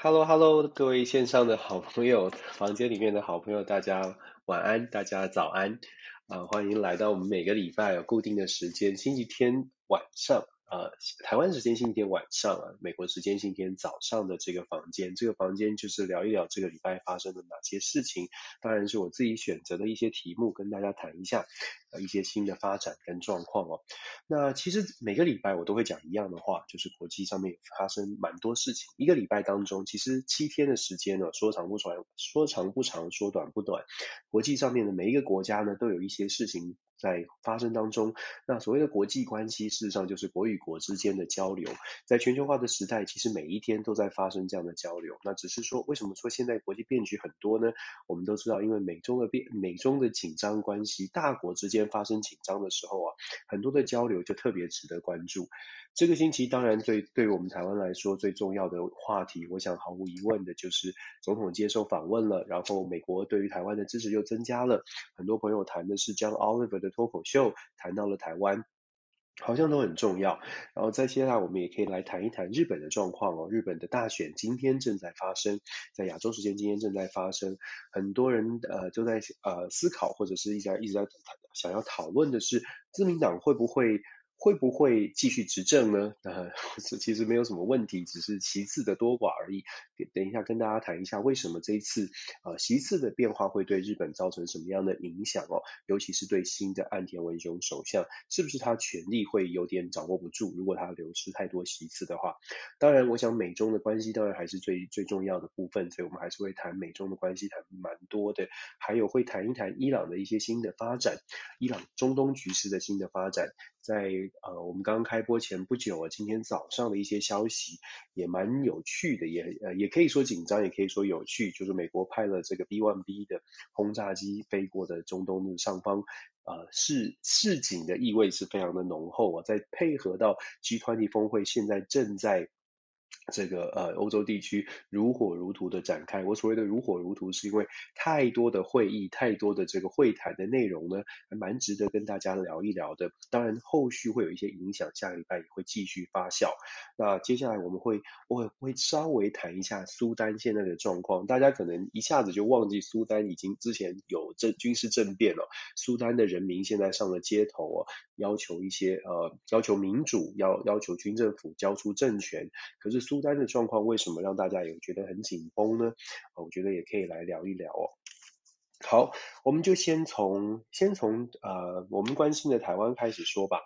Hello，Hello，各位线上的好朋友，房间里面的好朋友，大家晚安，大家早安，啊，欢迎来到我们每个礼拜有固定的时间，星期天晚上。呃，台湾时间星期天晚上啊，美国时间星期天早上的这个房间，这个房间就是聊一聊这个礼拜发生的哪些事情，当然是我自己选择的一些题目，跟大家谈一下呃一些新的发展跟状况哦。那其实每个礼拜我都会讲一样的话，就是国际上面发生蛮多事情。一个礼拜当中，其实七天的时间呢，说长不长，说长不长，说短不短。国际上面的每一个国家呢，都有一些事情。在发生当中，那所谓的国际关系，事实上就是国与国之间的交流。在全球化的时代，其实每一天都在发生这样的交流。那只是说，为什么说现在国际变局很多呢？我们都知道，因为美中的变，美中的紧张关系，大国之间发生紧张的时候啊，很多的交流就特别值得关注。这个星期当然对对于我们台湾来说最重要的话题，我想毫无疑问的就是总统接受访问了，然后美国对于台湾的支持又增加了。很多朋友谈的是将 Oliver 的脱口秀，谈到了台湾，好像都很重要。然后在接下来我们也可以来谈一谈日本的状况哦。日本的大选今天正在发生，在亚洲时间今天正在发生，很多人呃都在呃思考或者是一直在一直在想要讨论的是自民党会不会。会不会继续执政呢？呃，其实没有什么问题，只是席次的多寡而已。等一下跟大家谈一下，为什么这一次呃席次的变化会对日本造成什么样的影响哦？尤其是对新的岸田文雄首相，是不是他权力会有点掌握不住？如果他流失太多席次的话，当然，我想美中的关系当然还是最最重要的部分，所以我们还是会谈美中的关系，谈蛮多的，还有会谈一谈伊朗的一些新的发展，伊朗中东局势的新的发展。在呃，我们刚刚开播前不久啊，今天早上的一些消息也蛮有趣的，也呃也可以说紧张，也可以说有趣，就是美国派了这个 B-1B 的轰炸机飞过的中东的上方，呃，市市井的意味是非常的浓厚啊，再配合到 G20 峰会现在正在。这个呃，欧洲地区如火如荼的展开。我所谓的如火如荼，是因为太多的会议，太多的这个会谈的内容呢，还蛮值得跟大家聊一聊的。当然，后续会有一些影响，下个礼拜也会继续发酵。那接下来我们会我会，会稍微谈一下苏丹现在的状况。大家可能一下子就忘记苏丹已经之前有政军事政变了。苏丹的人民现在上了街头啊，要求一些呃，要求民主，要要求军政府交出政权。可是苏孤单的状况为什么让大家有觉得很紧绷呢？我觉得也可以来聊一聊哦。好，我们就先从先从呃我们关心的台湾开始说吧。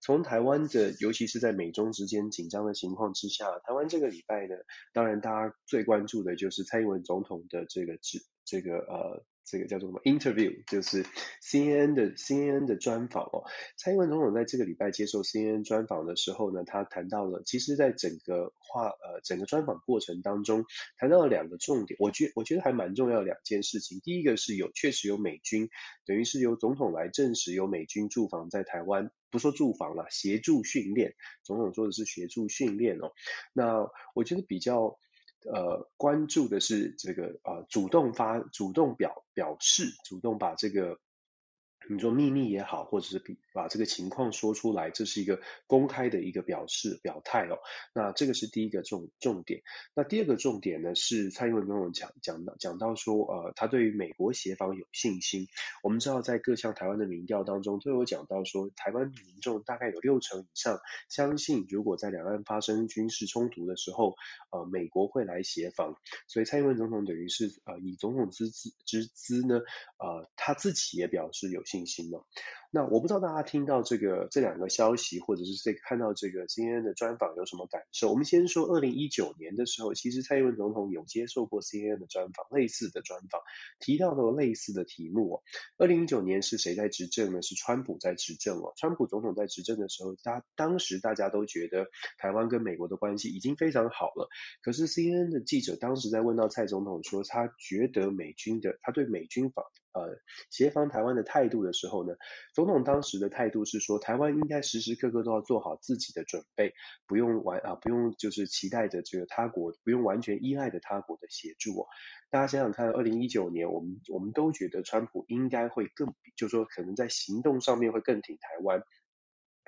从台湾的，尤其是在美中之间紧张的情况之下，台湾这个礼拜呢，当然大家最关注的就是蔡英文总统的这个这这个呃。这个叫做什么 interview，就是 CNN 的 CNN 的专访哦。蔡英文总统在这个礼拜接受 CNN 专访的时候呢，他谈到了，其实在整个话呃整个专访过程当中，谈到了两个重点，我觉我觉得还蛮重要的两件事情。第一个是有确实有美军，等于是由总统来证实有美军驻防在台湾，不说驻防了，协助训练。总统说的是协助训练哦。那我觉得比较。呃，关注的是这个呃，主动发、主动表表示、主动把这个。你说秘密也好，或者是把这个情况说出来，这是一个公开的一个表示表态哦。那这个是第一个重重点。那第二个重点呢，是蔡英文跟我们讲讲到讲到说，呃，他对于美国协防有信心。我们知道，在各项台湾的民调当中，都有讲到说，台湾民众大概有六成以上相信，如果在两岸发生军事冲突的时候，呃，美国会来协防。所以蔡英文总统等于是呃以总统之之之资呢，呃，他自己也表示有信心。信心了。那我不知道大家听到这个这两个消息，或者是这看到这个 CNN 的专访有什么感受？我们先说二零一九年的时候，其实蔡英文总统有接受过 CNN 的专访，类似的专访，提到了类似的题目哦。二零一九年是谁在执政呢？是川普在执政哦。川普总统在执政的时候，他当时大家都觉得台湾跟美国的关系已经非常好了。可是 CNN 的记者当时在问到蔡总统说，他觉得美军的他对美军访呃协防台湾的态度的时候呢，总统当时的态度是说，台湾应该时时刻刻都要做好自己的准备，不用完啊，不用就是期待着这个他国，不用完全依赖着他国的协助哦。大家想想看，二零一九年我们我们都觉得川普应该会更，就是说可能在行动上面会更挺台湾。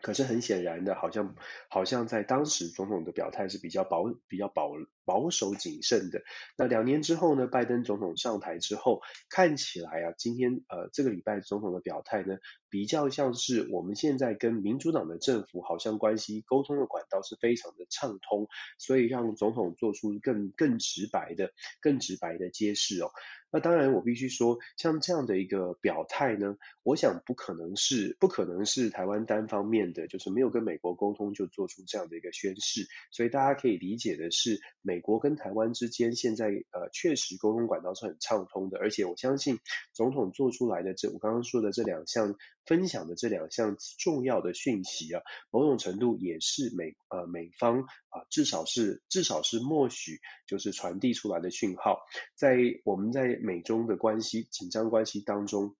可是很显然的，好像好像在当时总统的表态是比较保比较保保守谨慎的。那两年之后呢，拜登总统上台之后，看起来啊，今天呃这个礼拜总统的表态呢，比较像是我们现在跟民主党的政府好像关系沟通的管道是非常的畅通，所以让总统做出更更直白的、更直白的揭示哦。那当然，我必须说，像这样的一个表态呢，我想不可能是不可能是台湾单方面的，就是没有跟美国沟通就做出这样的一个宣示。所以大家可以理解的是，美美国跟台湾之间现在呃确实沟通管道是很畅通的，而且我相信总统做出来的这我刚刚说的这两项分享的这两项重要的讯息啊，某种程度也是美呃美方啊、至少是至少是默许就是传递出来的讯号，在我们在。美中的关系紧张关系当中，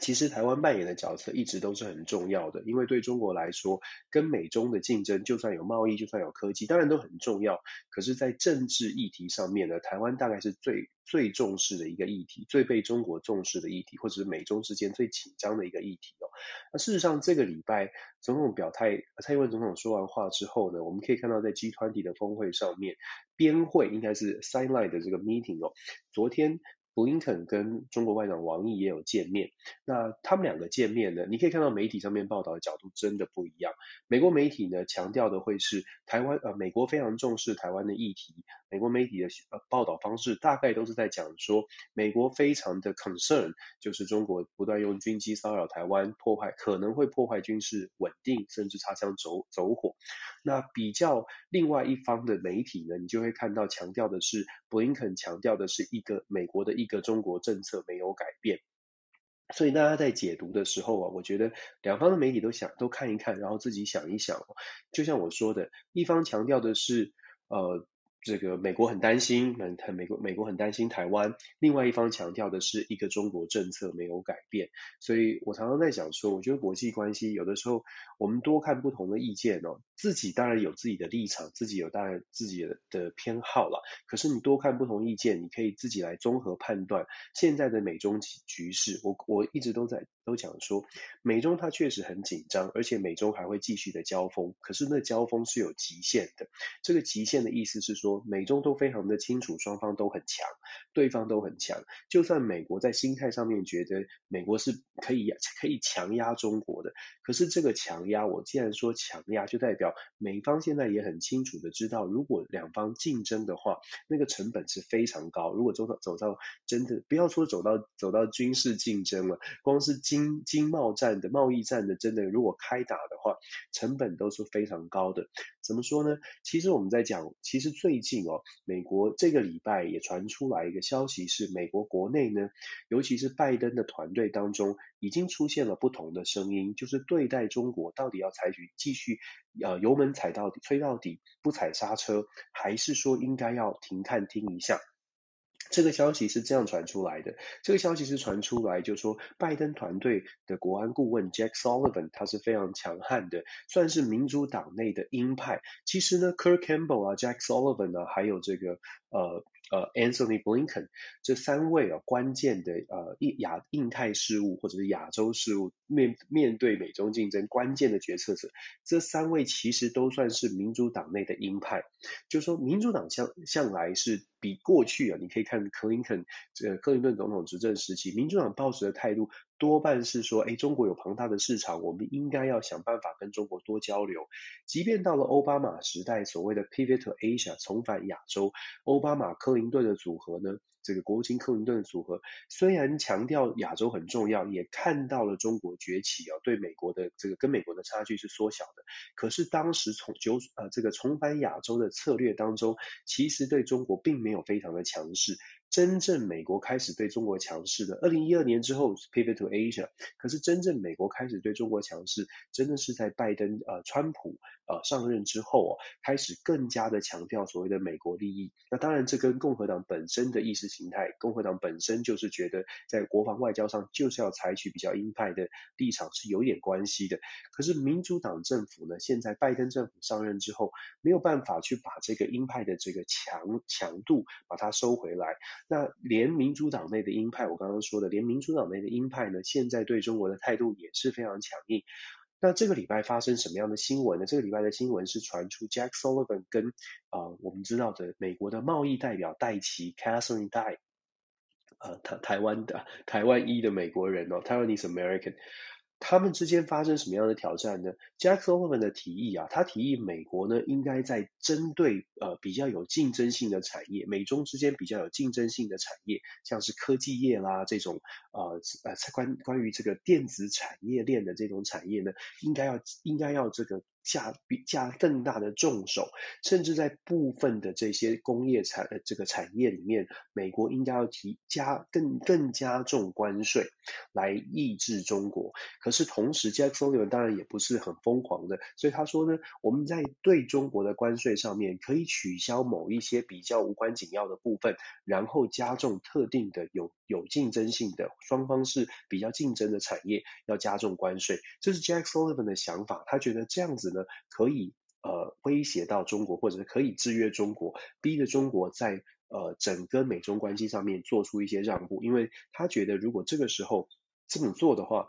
其实台湾扮演的角色一直都是很重要的，因为对中国来说，跟美中的竞争，就算有贸易，就算有科技，当然都很重要。可是，在政治议题上面呢，台湾大概是最最重视的一个议题，最被中国重视的议题，或者是美中之间最紧张的一个议题哦。那事实上，这个礼拜总统表态，蔡英文总统说完话之后呢，我们可以看到在 G20 的峰会上面，边会应该是 sideline 的这个 meeting 哦，昨天。布林肯跟中国外长王毅也有见面，那他们两个见面呢，你可以看到媒体上面报道的角度真的不一样。美国媒体呢强调的会是台湾呃，美国非常重视台湾的议题，美国媒体的呃报道方式大概都是在讲说，美国非常的 concern，就是中国不断用军机骚扰台湾，破坏可能会破坏军事稳定，甚至擦枪走走火。那比较另外一方的媒体呢，你就会看到强调的是布林肯强调的是一个美国的一。个中国政策没有改变，所以大家在解读的时候啊，我觉得两方的媒体都想都看一看，然后自己想一想。就像我说的，一方强调的是呃。这个美国很担心，很美国美国很担心台湾。另外一方强调的是一个中国政策没有改变，所以我常常在讲说，我觉得国际关系有的时候我们多看不同的意见哦，自己当然有自己的立场，自己有当然自己的的偏好了。可是你多看不同意见，你可以自己来综合判断现在的美中局势。我我一直都在都讲说，美中它确实很紧张，而且美中还会继续的交锋。可是那交锋是有极限的，这个极限的意思是说。美中都非常的清楚，双方都很强，对方都很强。就算美国在心态上面觉得美国是可以可以强压中国的，可是这个强压，我既然说强压，就代表美方现在也很清楚的知道，如果两方竞争的话，那个成本是非常高。如果走到走到真的，不要说走到走到军事竞争了，光是经经贸战的贸易战的，真的如果开打的话，成本都是非常高的。怎么说呢？其实我们在讲，其实最近哦，美国这个礼拜也传出来一个消息，是美国国内呢，尤其是拜登的团队当中，已经出现了不同的声音，就是对待中国到底要采取继续呃油门踩到底，推到底，不踩刹车，还是说应该要停看听一下。这个消息是这样传出来的，这个消息是传出来，就说拜登团队的国安顾问 Jack Sullivan 他是非常强悍的，算是民主党内的鹰派。其实呢，Kirk Campbell 啊，Jack Sullivan 啊，还有这个呃。呃，Anthony Blinken 这三位啊关键的呃亚印太事务或者是亚洲事务面面对美中竞争关键的决策者，这三位其实都算是民主党内的鹰派。就是说，民主党向向来是比过去啊，你可以看克林肯这克林顿总统执政时期，民主党抱持的态度。多半是说，哎，中国有庞大的市场，我们应该要想办法跟中国多交流。即便到了奥巴马时代，所谓的 Pivot to Asia，重返亚洲，奥巴马克林顿的组合呢，这个国务卿克林顿的组合，虽然强调亚洲很重要，也看到了中国崛起啊，对美国的这个跟美国的差距是缩小的。可是当时从九呃这个重返亚洲的策略当中，其实对中国并没有非常的强势。真正美国开始对中国强势的，二零一二年之后 Pivot to Asia，可是真正美国开始对中国强势，真的是在拜登呃川普呃上任之后哦，开始更加的强调所谓的美国利益。那当然这跟共和党本身的意识形态，共和党本身就是觉得在国防外交上就是要采取比较鹰派的立场是有点关系的。可是民主党政府呢，现在拜登政府上任之后，没有办法去把这个鹰派的这个强强度把它收回来。那连民主党内的鹰派，我刚刚说的，连民主党内的鹰派呢，现在对中国的态度也是非常强硬。那这个礼拜发生什么样的新闻呢？这个礼拜的新闻是传出 Jack Sullivan 跟啊、我们知道的美国的贸易代表戴奇 Catherine Tai，呃台台湾的台湾裔的美国人哦，Taiwanese American。他们之间发生什么样的挑战呢？Jackson 的提议啊，他提议美国呢应该在针对呃比较有竞争性的产业，美中之间比较有竞争性的产业，像是科技业啦这种呃呃关关于这个电子产业链的这种产业呢，应该要应该要这个。下比加更大的重手，甚至在部分的这些工业产呃这个产业里面，美国应该要提加更更加重关税来抑制中国。可是同时，Jack Sullivan 当然也不是很疯狂的，所以他说呢，我们在对中国的关税上面可以取消某一些比较无关紧要的部分，然后加重特定的有有竞争性的双方是比较竞争的产业要加重关税。这是 Jack Sullivan 的想法，他觉得这样子。呢，可以呃威胁到中国，或者可以制约中国，逼着中国在呃整个美中关系上面做出一些让步，因为他觉得如果这个时候这么做的话，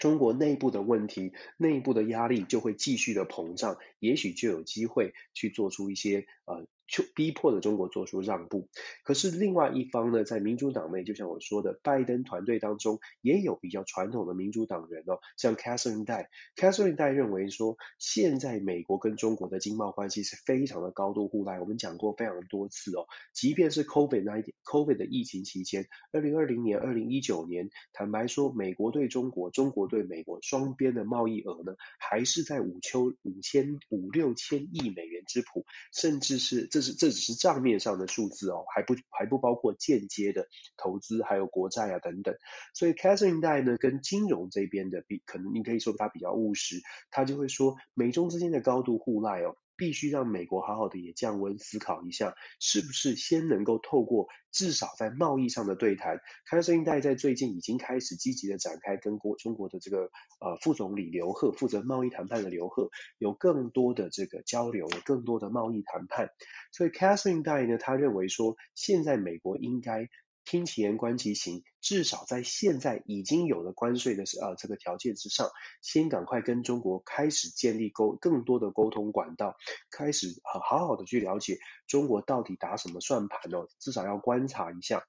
中国内部的问题、内部的压力就会继续的膨胀，也许就有机会去做出一些呃。就逼迫了中国做出让步，可是另外一方呢，在民主党内，就像我说的，拜登团队当中也有比较传统的民主党人哦，像 Katherine Tai，Katherine Tai 认为说，现在美国跟中国的经贸关系是非常的高度互赖，我们讲过非常多次哦，即便是 COVID-19、COVID 的疫情期间，二零二零年、二零一九年，坦白说，美国对中国、中国对美国双边的贸易额呢，还是在五秋五千五六千亿美元之谱，甚至是这是。这只是账面上的数字哦，还不还不包括间接的投资，还有国债啊等等。所以 Katherine Tai 呢，跟金融这边的比，可能你可以说它比较务实，他就会说，美中之间的高度互赖哦。必须让美国好好的也降温思考一下，是不是先能够透过至少在贸易上的对谈。Katherine Tai 在最近已经开始积极的展开跟国中国的这个呃副总理刘鹤负责贸易谈判的刘鹤有更多的这个交流，有更多的贸易谈判。所以 Katherine Tai 呢，他认为说现在美国应该。听其言观其行，至少在现在已经有了关税的呃这个条件之上，先赶快跟中国开始建立沟更多的沟通管道，开始好好好的去了解中国到底打什么算盘哦，至少要观察一下。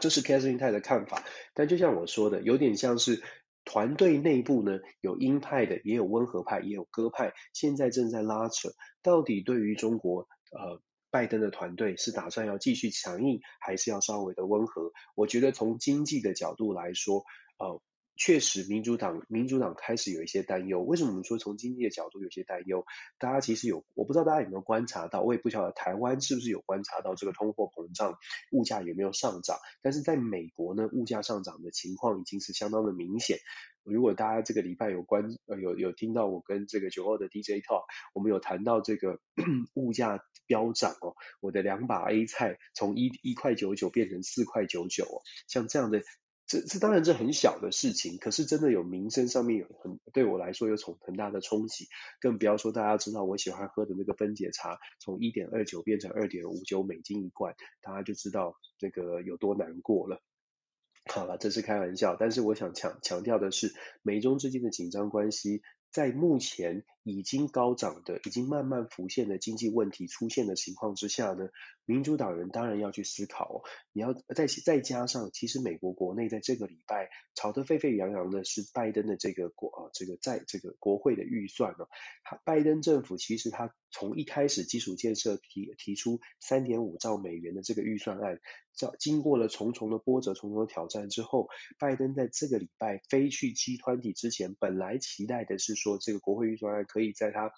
这是 Katherine Tai 的看法，但就像我说的，有点像是团队内部呢，有鹰派的，也有温和派，也有鸽派，现在正在拉扯，到底对于中国呃。拜登的团队是打算要继续强硬，还是要稍微的温和？我觉得从经济的角度来说，呃，确实民主党民主党开始有一些担忧。为什么我们说从经济的角度有些担忧？大家其实有，我不知道大家有没有观察到，我也不晓得台湾是不是有观察到这个通货膨胀，物价有没有上涨？但是在美国呢，物价上涨的情况已经是相当的明显。如果大家这个礼拜有关呃有有听到我跟这个九二的 DJ talk，我们有谈到这个 物价飙涨哦，我的两把 A 菜从一一块九九变成四块九九哦，像这样的这这当然是很小的事情，可是真的有民生上面有很对我来说有从很大的冲击，更不要说大家知道我喜欢喝的那个分解茶从一点二九变成二点五九美金一罐，大家就知道那个有多难过了。好了，这是开玩笑，但是我想强强调的是，美中之间的紧张关系，在目前已经高涨的、已经慢慢浮现的经济问题出现的情况之下呢，民主党人当然要去思考。哦，你要再再加上，其实美国国内在这个礼拜吵得沸沸扬扬的是拜登的这个国啊，这个在这个国会的预算呢，他拜登政府其实他从一开始基础建设提提出三点五兆美元的这个预算案，经过了重重的波折、重重的挑战之后，拜登在这个礼拜飞去 G 团体之前，本来期待的是说这个国会预算案可以在他。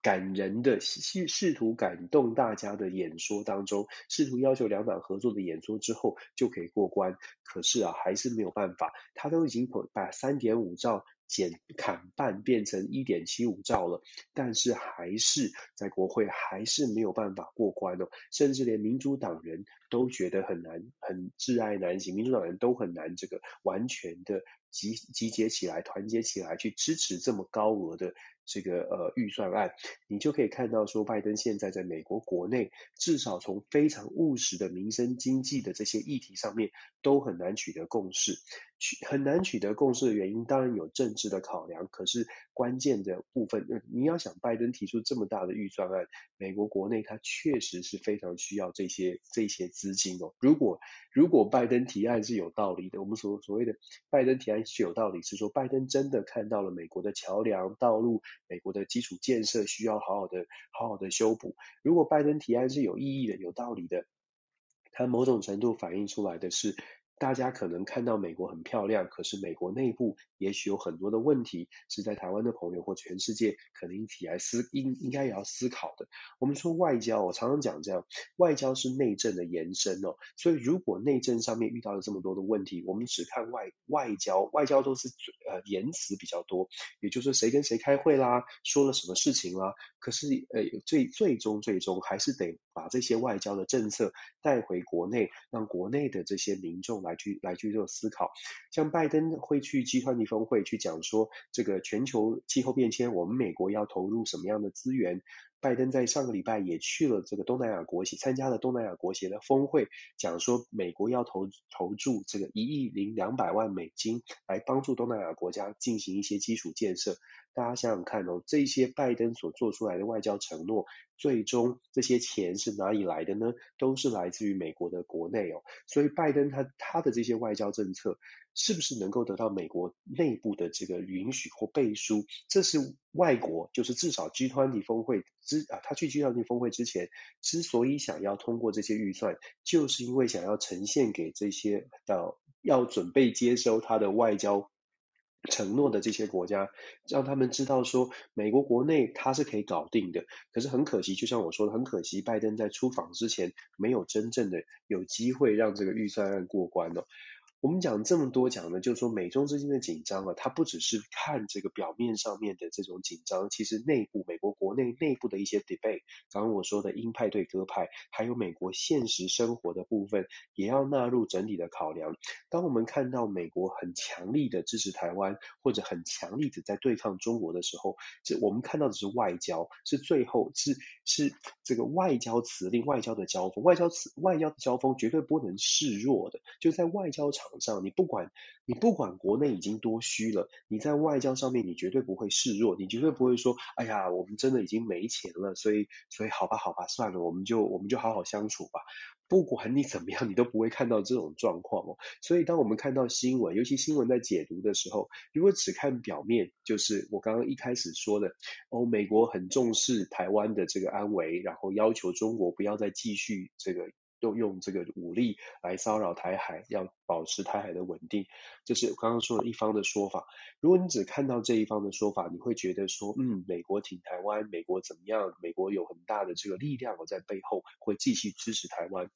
感人的试试图感动大家的演说当中，试图要求两党合作的演说之后就可以过关，可是啊还是没有办法，他都已经把三点五兆减砍半变成一点七五兆了，但是还是在国会还是没有办法过关哦，甚至连民主党人都觉得很难，很挚爱难行，民主党人都很难这个完全的集集结起来，团结起来去支持这么高额的。这个呃预算案，你就可以看到说，拜登现在在美国国内，至少从非常务实的民生经济的这些议题上面，都很难取得共识。取很难取得共识的原因，当然有政治的考量，可是关键的部分，你要想拜登提出这么大的预算案，美国国内他确实是非常需要这些这些资金哦。如果如果拜登提案是有道理的，我们所所谓的拜登提案是有道理，是说拜登真的看到了美国的桥梁、道路。美国的基础建设需要好好的、好好的修补。如果拜登提案是有意义的、有道理的，它某种程度反映出来的是。大家可能看到美国很漂亮，可是美国内部也许有很多的问题，是在台湾的朋友或全世界可能一起来思应应该也要思考的。我们说外交，我常常讲这样，外交是内政的延伸哦。所以如果内政上面遇到了这么多的问题，我们只看外外交，外交都是呃言辞比较多，也就是谁跟谁开会啦，说了什么事情啦。可是呃最最终最终还是得把这些外交的政策带回国内，让国内的这些民众。来去来去做思考，像拜登会去 G20 峰会去讲说，这个全球气候变迁，我们美国要投入什么样的资源？拜登在上个礼拜也去了这个东南亚国协，参加了东南亚国协的峰会，讲说美国要投投注这个一亿零两百万美金来帮助东南亚国家进行一些基础建设。大家想想看哦，这些拜登所做出来的外交承诺，最终这些钱是哪里来的呢？都是来自于美国的国内哦。所以拜登他他的这些外交政策，是不是能够得到美国内部的这个允许或背书？这是外国，就是至少 G20 峰会之啊，他去 G20 峰会之前，之所以想要通过这些预算，就是因为想要呈现给这些到要准备接收他的外交承诺的这些国家，让他们知道说，美国国内他是可以搞定的。可是很可惜，就像我说的，很可惜，拜登在出访之前，没有真正的有机会让这个预算案过关哦。我们讲这么多，讲呢就是说美中之间的紧张啊，它不只是看这个表面上面的这种紧张，其实内部美国国内内部的一些 debate，刚刚我说的鹰派对鸽派，还有美国现实生活的部分，也要纳入整体的考量。当我们看到美国很强力的支持台湾，或者很强力的在对抗中国的时候，这我们看到的是外交，是最后是是这个外交辞令、外交的交锋，外交辞外交的交锋绝对不能示弱的，就在外交场上，你不管你不管国内已经多虚了，你在外交上面你绝对不会示弱，你绝对不会说，哎呀，我们真的已经没钱了，所以所以好吧好吧，算了，我们就我们就好好相处吧。不管你怎么样，你都不会看到这种状况哦。所以当我们看到新闻，尤其新闻在解读的时候，如果只看表面，就是我刚刚一开始说的，哦，美国很重视台湾的这个安危，然后要求中国不要再继续这个。都用这个武力来骚扰台海，要保持台海的稳定，这是刚刚说的一方的说法。如果你只看到这一方的说法，你会觉得说，嗯，美国挺台湾，美国怎么样？美国有很大的这个力量我在背后，会继续支持台湾。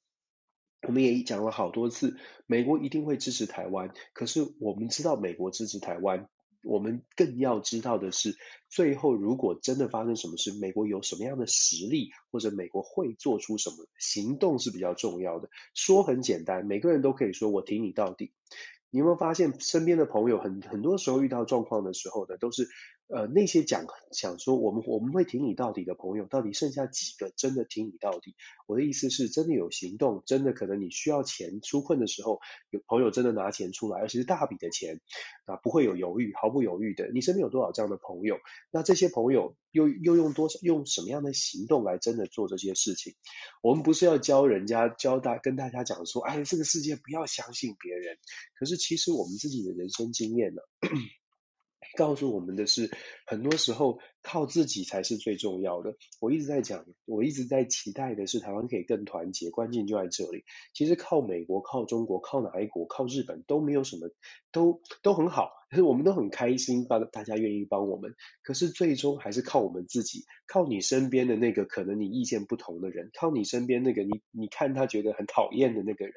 我们也讲了好多次，美国一定会支持台湾。可是我们知道，美国支持台湾。我们更要知道的是，最后如果真的发生什么事，美国有什么样的实力，或者美国会做出什么行动是比较重要的。说很简单，每个人都可以说我挺你到底。你有没有发现，身边的朋友很很多时候遇到状况的时候呢，都是。呃，那些讲想说我们我们会挺你到底的朋友，到底剩下几个真的挺你到底？我的意思是，真的有行动，真的可能你需要钱出困的时候，有朋友真的拿钱出来，而且是大笔的钱，啊，不会有犹豫，毫不犹豫的。你身边有多少这样的朋友？那这些朋友又又用多少用什么样的行动来真的做这些事情？我们不是要教人家教大跟大家讲说，哎，这个世界不要相信别人。可是其实我们自己的人生经验呢？告诉我们的是，很多时候靠自己才是最重要的。我一直在讲，我一直在期待的是台湾可以更团结，关键就在这里。其实靠美国、靠中国、靠哪一国、靠日本都没有什么，都都很好，可是我们都很开心，帮大家愿意帮我们。可是最终还是靠我们自己，靠你身边的那个可能你意见不同的人，靠你身边那个你你看他觉得很讨厌的那个人，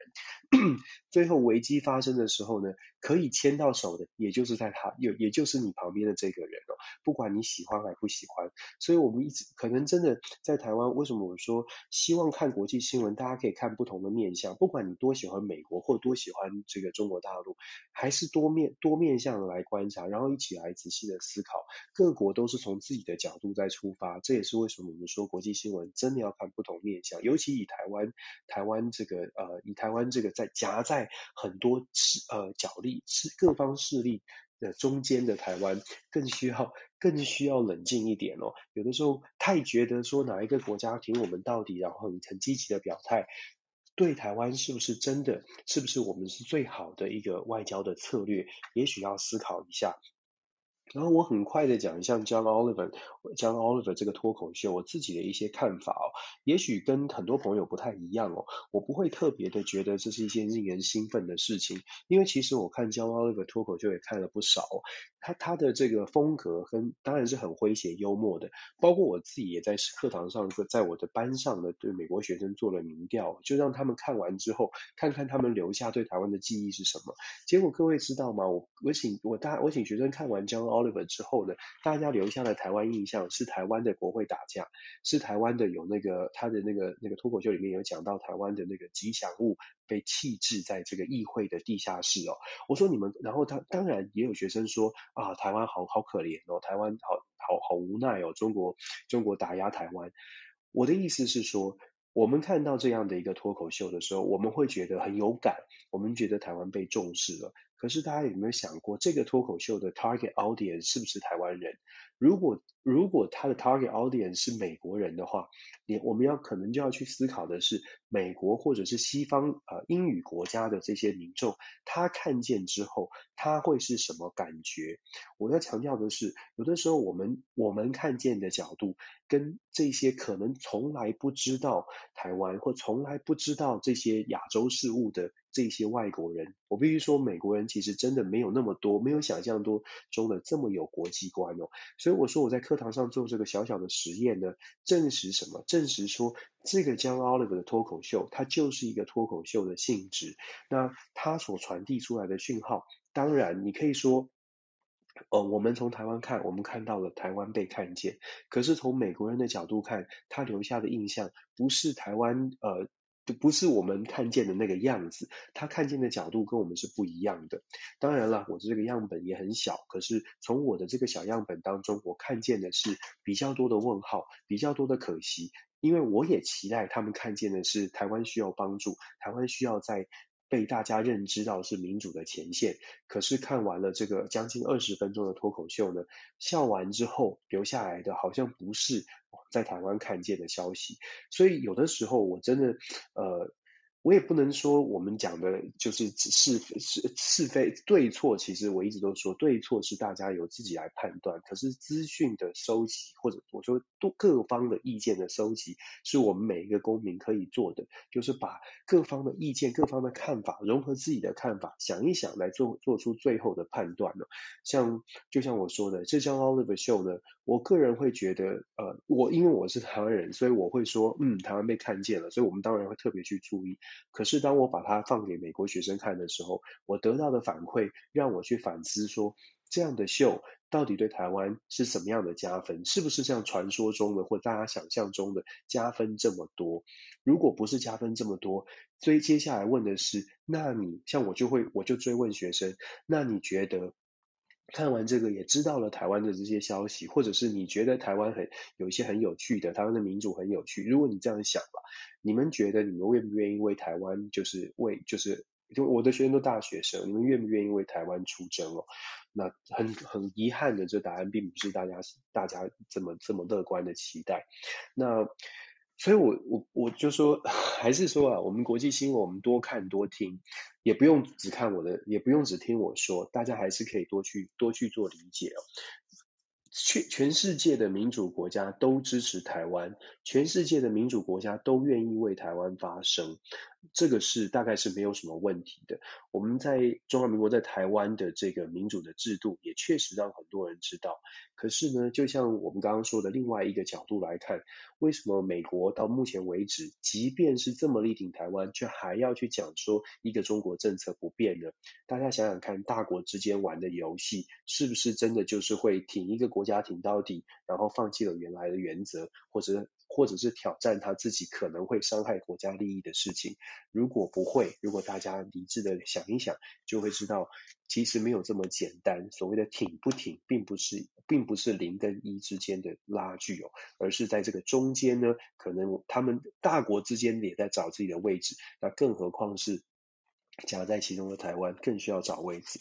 最后危机发生的时候呢，可以牵到手的，也就是在他，也也就是你旁边的这个人哦，不管你喜欢还不喜欢。所以我们一直可能真的在台湾，为什么我说希望看国际新闻，大家可以看不同的面向，不管你多喜欢美国或多喜欢这个中国大陆，还是多面多面向的来观察，然后一起来仔细的思考，各国都是从自己的角度在出发，这也是为什么我们说国际新闻真的要看不同面向，尤其以台湾台湾这个呃以台湾这个在夹在很多呃角力是各方势力的中间的台湾，更需要更需要冷静一点哦。有的时候太觉得说哪一个国家挺我们到底，然后你很积极的表态，对台湾是不是真的，是不是我们是最好的一个外交的策略？也许要思考一下。然后我很快的讲一下 John Oliver，John Oliver 这个脱口秀，我自己的一些看法哦，也许跟很多朋友不太一样哦，我不会特别的觉得这是一件令人兴奋的事情，因为其实我看 John Oliver 脱口秀也看了不少，他他的这个风格跟当然是很诙谐幽默的，包括我自己也在课堂上，在我的班上呢，对美国学生做了民调，就让他们看完之后，看看他们留下对台湾的记忆是什么，结果各位知道吗？我我请我大我请学生看完 John Oliver。之后呢，大家留下的台湾印象是台湾的国会打架，是台湾的有那个他的那个那个脱口秀里面有讲到台湾的那个吉祥物被弃置在这个议会的地下室哦。我说你们，然后他当然也有学生说啊，台湾好好可怜哦，台湾好好好无奈哦，中国中国打压台湾。我的意思是说，我们看到这样的一个脱口秀的时候，我们会觉得很有感，我们觉得台湾被重视了。可是大家有没有想过，这个脱口秀的 target audience 是不是台湾人？如果如果他的 target audience 是美国人的话，你我们要可能就要去思考的是，美国或者是西方呃英语国家的这些民众，他看见之后他会是什么感觉？我要强调的是，有的时候我们我们看见的角度，跟这些可能从来不知道台湾或从来不知道这些亚洲事务的。这些外国人，我必须说，美国人其实真的没有那么多，没有想象多中的这么有国际观哦。所以我说我在课堂上做这个小小的实验呢，证实什么？证实说这个江 Olive 的脱口秀，它就是一个脱口秀的性质。那它所传递出来的讯号，当然你可以说，呃，我们从台湾看，我们看到了台湾被看见。可是从美国人的角度看，他留下的印象不是台湾，呃。就不是我们看见的那个样子，他看见的角度跟我们是不一样的。当然了，我的这个样本也很小，可是从我的这个小样本当中，我看见的是比较多的问号，比较多的可惜，因为我也期待他们看见的是台湾需要帮助，台湾需要在。被大家认知到是民主的前线，可是看完了这个将近二十分钟的脱口秀呢，笑完之后留下来的好像不是在台湾看见的消息，所以有的时候我真的呃。我也不能说我们讲的就是是是是非对错，其实我一直都说对错是大家由自己来判断。可是资讯的收集，或者我说多各方的意见的收集，是我们每一个公民可以做的，就是把各方的意见、各方的看法融合自己的看法，想一想来做做出最后的判断了。像就像我说的，这张 Oliver Show 呢，我个人会觉得，呃，我因为我是台湾人，所以我会说，嗯，台湾被看见了，所以我们当然会特别去注意。可是当我把它放给美国学生看的时候，我得到的反馈让我去反思说，这样的秀到底对台湾是什么样的加分？是不是像传说中的或大家想象中的加分这么多？如果不是加分这么多，所以接下来问的是，那你像我就会我就追问学生，那你觉得？看完这个也知道了台湾的这些消息，或者是你觉得台湾很有一些很有趣的，台湾的民主很有趣。如果你这样想吧，你们觉得你们愿不愿意为台湾，就是为就是就我的学生都大学生，你们愿不愿意为台湾出征哦？那很很遗憾的，这答案并不是大家大家这么这么乐观的期待。那。所以我，我我就说，还是说啊，我们国际新闻，我们多看多听，也不用只看我的，也不用只听我说，大家还是可以多去多去做理解哦。全全世界的民主国家都支持台湾，全世界的民主国家都愿意为台湾发声。这个是大概是没有什么问题的。我们在中华民国在台湾的这个民主的制度，也确实让很多人知道。可是呢，就像我们刚刚说的另外一个角度来看，为什么美国到目前为止，即便是这么力挺台湾，却还要去讲说一个中国政策不变呢？大家想想看，大国之间玩的游戏，是不是真的就是会挺一个国家挺到底，然后放弃了原来的原则，或者？或者是挑战他自己可能会伤害国家利益的事情，如果不会，如果大家理智的想一想，就会知道，其实没有这么简单。所谓的挺不挺，并不是，并不是零跟一之间的拉锯哦，而是在这个中间呢，可能他们大国之间也在找自己的位置，那更何况是夹在其中的台湾，更需要找位置。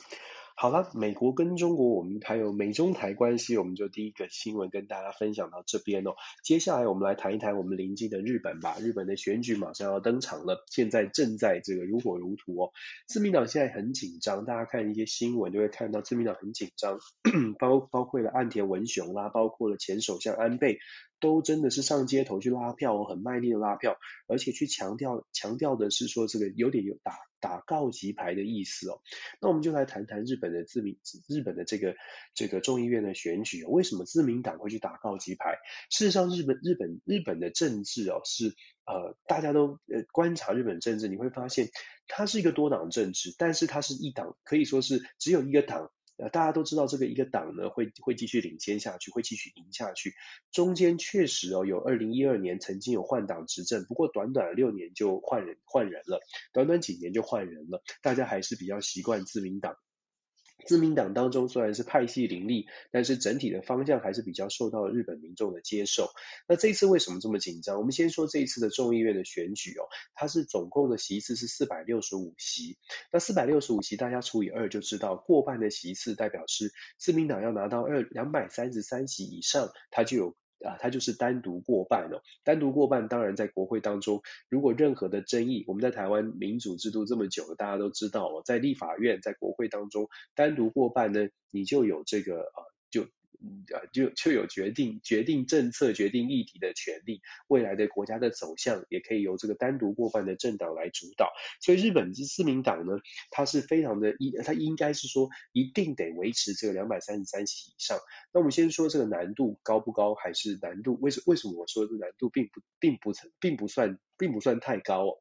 好了，美国跟中国，我们还有美中台关系，我们就第一个新闻跟大家分享到这边哦。接下来我们来谈一谈我们邻近的日本吧。日本的选举马上要登场了，现在正在这个如火如荼哦。自民党现在很紧张，大家看一些新闻就会看到自民党很紧张，包包括了岸田文雄啦，包括了前首相安倍。都真的是上街头去拉票，很卖力的拉票，而且去强调强调的是说这个有点有打打告急牌的意思哦。那我们就来谈谈日本的自民日本的这个这个众议院的选举，为什么自民党会去打告急牌？事实上，日本日本日本的政治哦是呃大家都呃观察日本政治，你会发现它是一个多党政治，但是它是一党，可以说是只有一个党。呃，大家都知道这个一个党呢会会继续领先下去，会继续赢下去。中间确实哦，有二零一二年曾经有换党执政，不过短短六年就换人换人了，短短几年就换人了，大家还是比较习惯自民党。自民党当中虽然是派系林立，但是整体的方向还是比较受到日本民众的接受。那这一次为什么这么紧张？我们先说这一次的众议院的选举哦，它是总共的席次是四百六十五席。那四百六十五席大家除以二就知道，过半的席次代表是自民党要拿到二两百三十三席以上，它就有。啊，它就是单独过半哦，单独过半，当然在国会当中，如果任何的争议，我们在台湾民主制度这么久，大家都知道哦，在立法院、在国会当中，单独过半呢，你就有这个啊，就。啊，就就有决定决定政策、决定议题的权利，未来的国家的走向也可以由这个单独过半的政党来主导。所以日本之自民党呢，它是非常的应，它应该是说一定得维持这个两百三十三席以上。那我们先说这个难度高不高，还是难度？为什为什么我说这难度并不并不并不算并不算太高哦？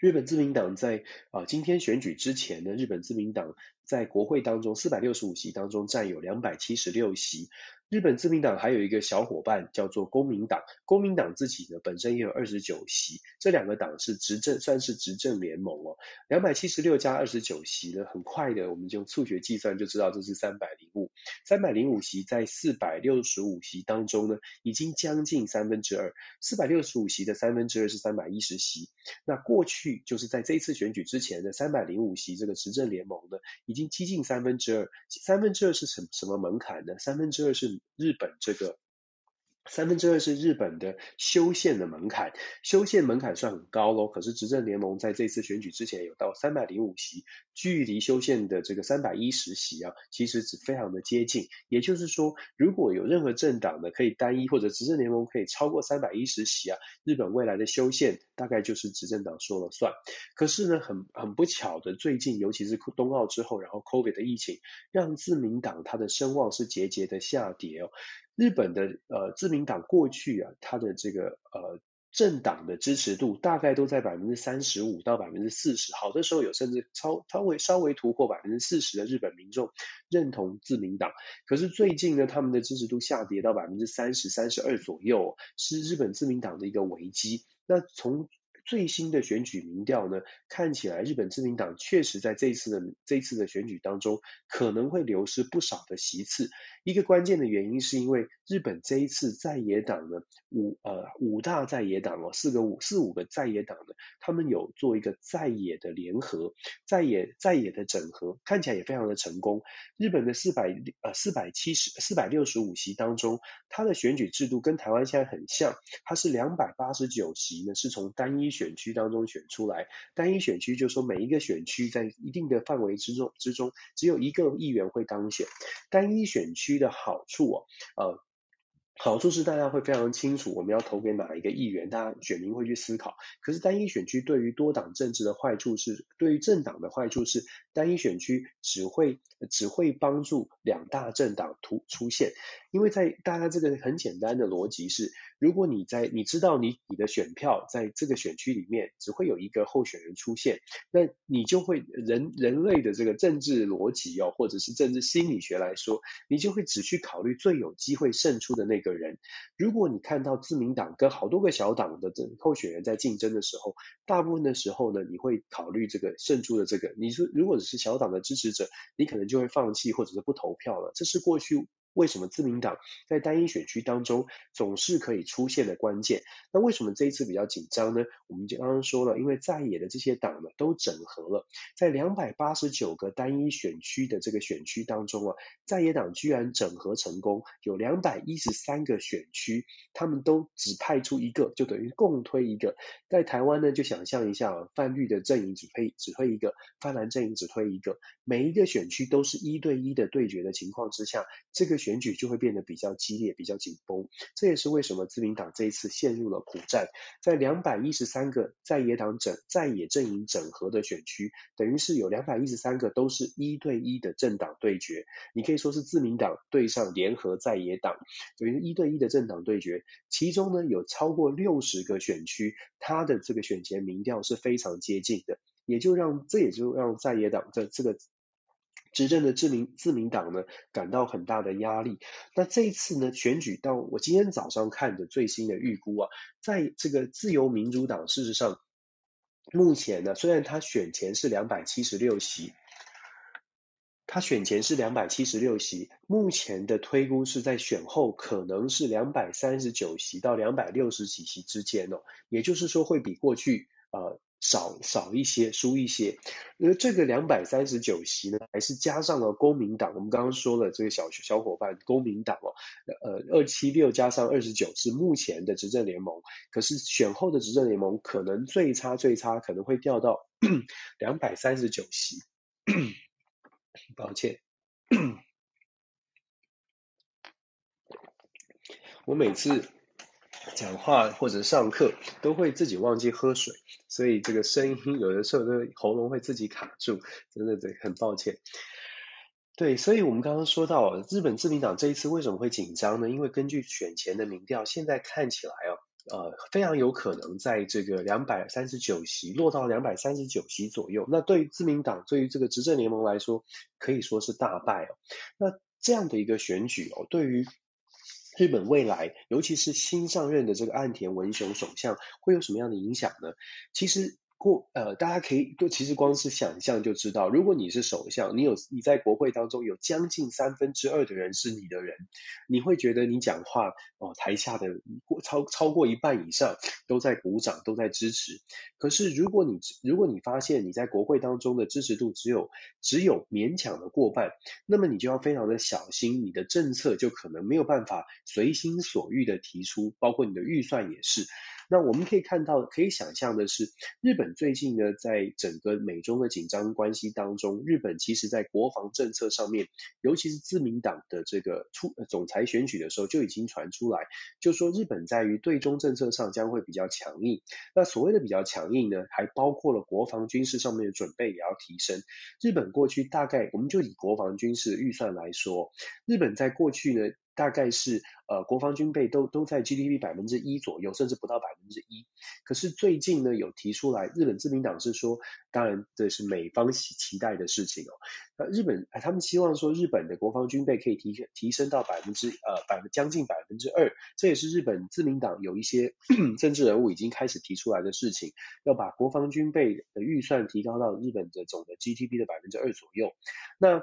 日本自民党在啊今天选举之前呢，日本自民党在国会当中四百六十五席当中占有两百七十六席。日本自民党还有一个小伙伴叫做公民党，公民党自己呢本身也有二十九席，这两个党是执政，算是执政联盟哦。两百七十六加二十九席呢，很快的我们就用数学计算就知道这是三百零五，三百零五席在四百六十五席当中呢，已经将近三分之二，四百六十五席的三分之二是三百一十席。那过去就是在这一次选举之前的三百零五席这个执政联盟呢，已经接近三分之二，三分之二是什什么门槛呢？三分之二是日本这个三分之二是日本的修宪的门槛，修宪门槛算很高喽。可是执政联盟在这次选举之前有到三百零五席，距离修宪的这个三百一十席啊，其实只非常的接近。也就是说，如果有任何政党呢可以单一或者执政联盟可以超过三百一十席啊，日本未来的修宪大概就是执政党说了算。可是呢，很很不巧的，最近尤其是冬奥之后，然后 COVID 的疫情，让自民党它的声望是节节的下跌哦。日本的呃自民党过去啊，它的这个呃政党的支持度大概都在百分之三十五到百分之四十，好的时候有甚至超稍微稍微突破百分之四十的日本民众认同自民党。可是最近呢，他们的支持度下跌到百分之三十三十二左右，是日本自民党的一个危机。那从最新的选举民调呢，看起来日本自民党确实在这一次的这一次的选举当中可能会流失不少的席次。一个关键的原因是因为日本这一次在野党呢，五呃五大在野党哦，四个五四五个在野党呢，他们有做一个在野的联合，在野在野的整合，看起来也非常的成功。日本的四百呃四百七十四百六十五席当中，它的选举制度跟台湾现在很像，它是两百八十九席呢是从单一选区当中选出来。单一选区就是说每一个选区在一定的范围之中之中，只有一个议员会当选。单一选区的好处哦，呃。好处是大家会非常清楚我们要投给哪一个议员，大家选民会去思考。可是单一选区对于多党政治的坏处是，对于政党的坏处是，单一选区只会只会帮助两大政党突出现。因为在大家这个很简单的逻辑是，如果你在你知道你你的选票在这个选区里面只会有一个候选人出现，那你就会人人类的这个政治逻辑哦，或者是政治心理学来说，你就会只去考虑最有机会胜出的那个。人，如果你看到自民党跟好多个小党的这候选人在竞争的时候，大部分的时候呢，你会考虑这个胜出的这个。你说如果只是小党的支持者，你可能就会放弃或者是不投票了。这是过去。为什么自民党在单一选区当中总是可以出现的关键？那为什么这一次比较紧张呢？我们就刚刚说了，因为在野的这些党呢都整合了，在两百八十九个单一选区的这个选区当中啊，在野党居然整合成功，有两百一十三个选区，他们都只派出一个，就等于共推一个。在台湾呢，就想象一下啊，泛绿的阵营只推只推一个，泛蓝阵营只推一个，每一个选区都是一对一的对决的情况之下，这个。选举就会变得比较激烈，比较紧绷。这也是为什么自民党这一次陷入了苦战。在两百一十三个在野党整在野阵营整合的选区，等于是有两百一十三个都是一对一的政党对决。你可以说是自民党对上联合在野党，等于一对一的政党对决。其中呢，有超过六十个选区，它的这个选前民调是非常接近的，也就让这也就让在野党的这个。执政的自民自民党呢，感到很大的压力。那这一次呢，选举到我今天早上看的最新的预估啊，在这个自由民主党，事实上目前呢，虽然他选前是两百七十六席，他选前是两百七十六席，目前的推估是在选后可能是两百三十九席到两百六十几席之间哦，也就是说会比过去呃。少少一些，输一些，因为这个两百三十九席呢，还是加上了公民党。我们刚刚说了，这个小小伙伴，公民党哦，呃，二七六加上二十九是目前的执政联盟，可是选后的执政联盟可能最差最差可能会掉到 两百三十九席。抱歉，我每次。讲话或者上课都会自己忘记喝水，所以这个声音有的时候都喉咙会自己卡住，真的对，很抱歉。对，所以我们刚刚说到日本自民党这一次为什么会紧张呢？因为根据选前的民调，现在看起来哦，呃，非常有可能在这个两百三十九席落到两百三十九席左右。那对于自民党，对于这个执政联盟来说，可以说是大败哦。那这样的一个选举哦，对于日本未来，尤其是新上任的这个岸田文雄首相，会有什么样的影响呢？其实。过呃，大家可以就其实光是想象就知道，如果你是首相，你有你在国会当中有将近三分之二的人是你的人，你会觉得你讲话哦，台下的超超过一半以上都在鼓掌，都在支持。可是如果你如果你发现你在国会当中的支持度只有只有勉强的过半，那么你就要非常的小心，你的政策就可能没有办法随心所欲的提出，包括你的预算也是。那我们可以看到，可以想象的是，日本最近呢，在整个美中的紧张关系当中，日本其实在国防政策上面，尤其是自民党的这个出总裁选举的时候，就已经传出来，就说日本在于对中政策上将会比较强硬。那所谓的比较强硬呢，还包括了国防军事上面的准备也要提升。日本过去大概，我们就以国防军事预算来说，日本在过去呢。大概是呃国防军备都都在 GDP 百分之一左右，甚至不到百分之一。可是最近呢有提出来，日本自民党是说，当然这是美方期期待的事情哦。那日本他们希望说日本的国防军备可以提提升到百分之呃百分将近百分之二，这也是日本自民党有一些 政治人物已经开始提出来的事情，要把国防军备的预算提高到日本的总的 GDP 的百分之二左右。那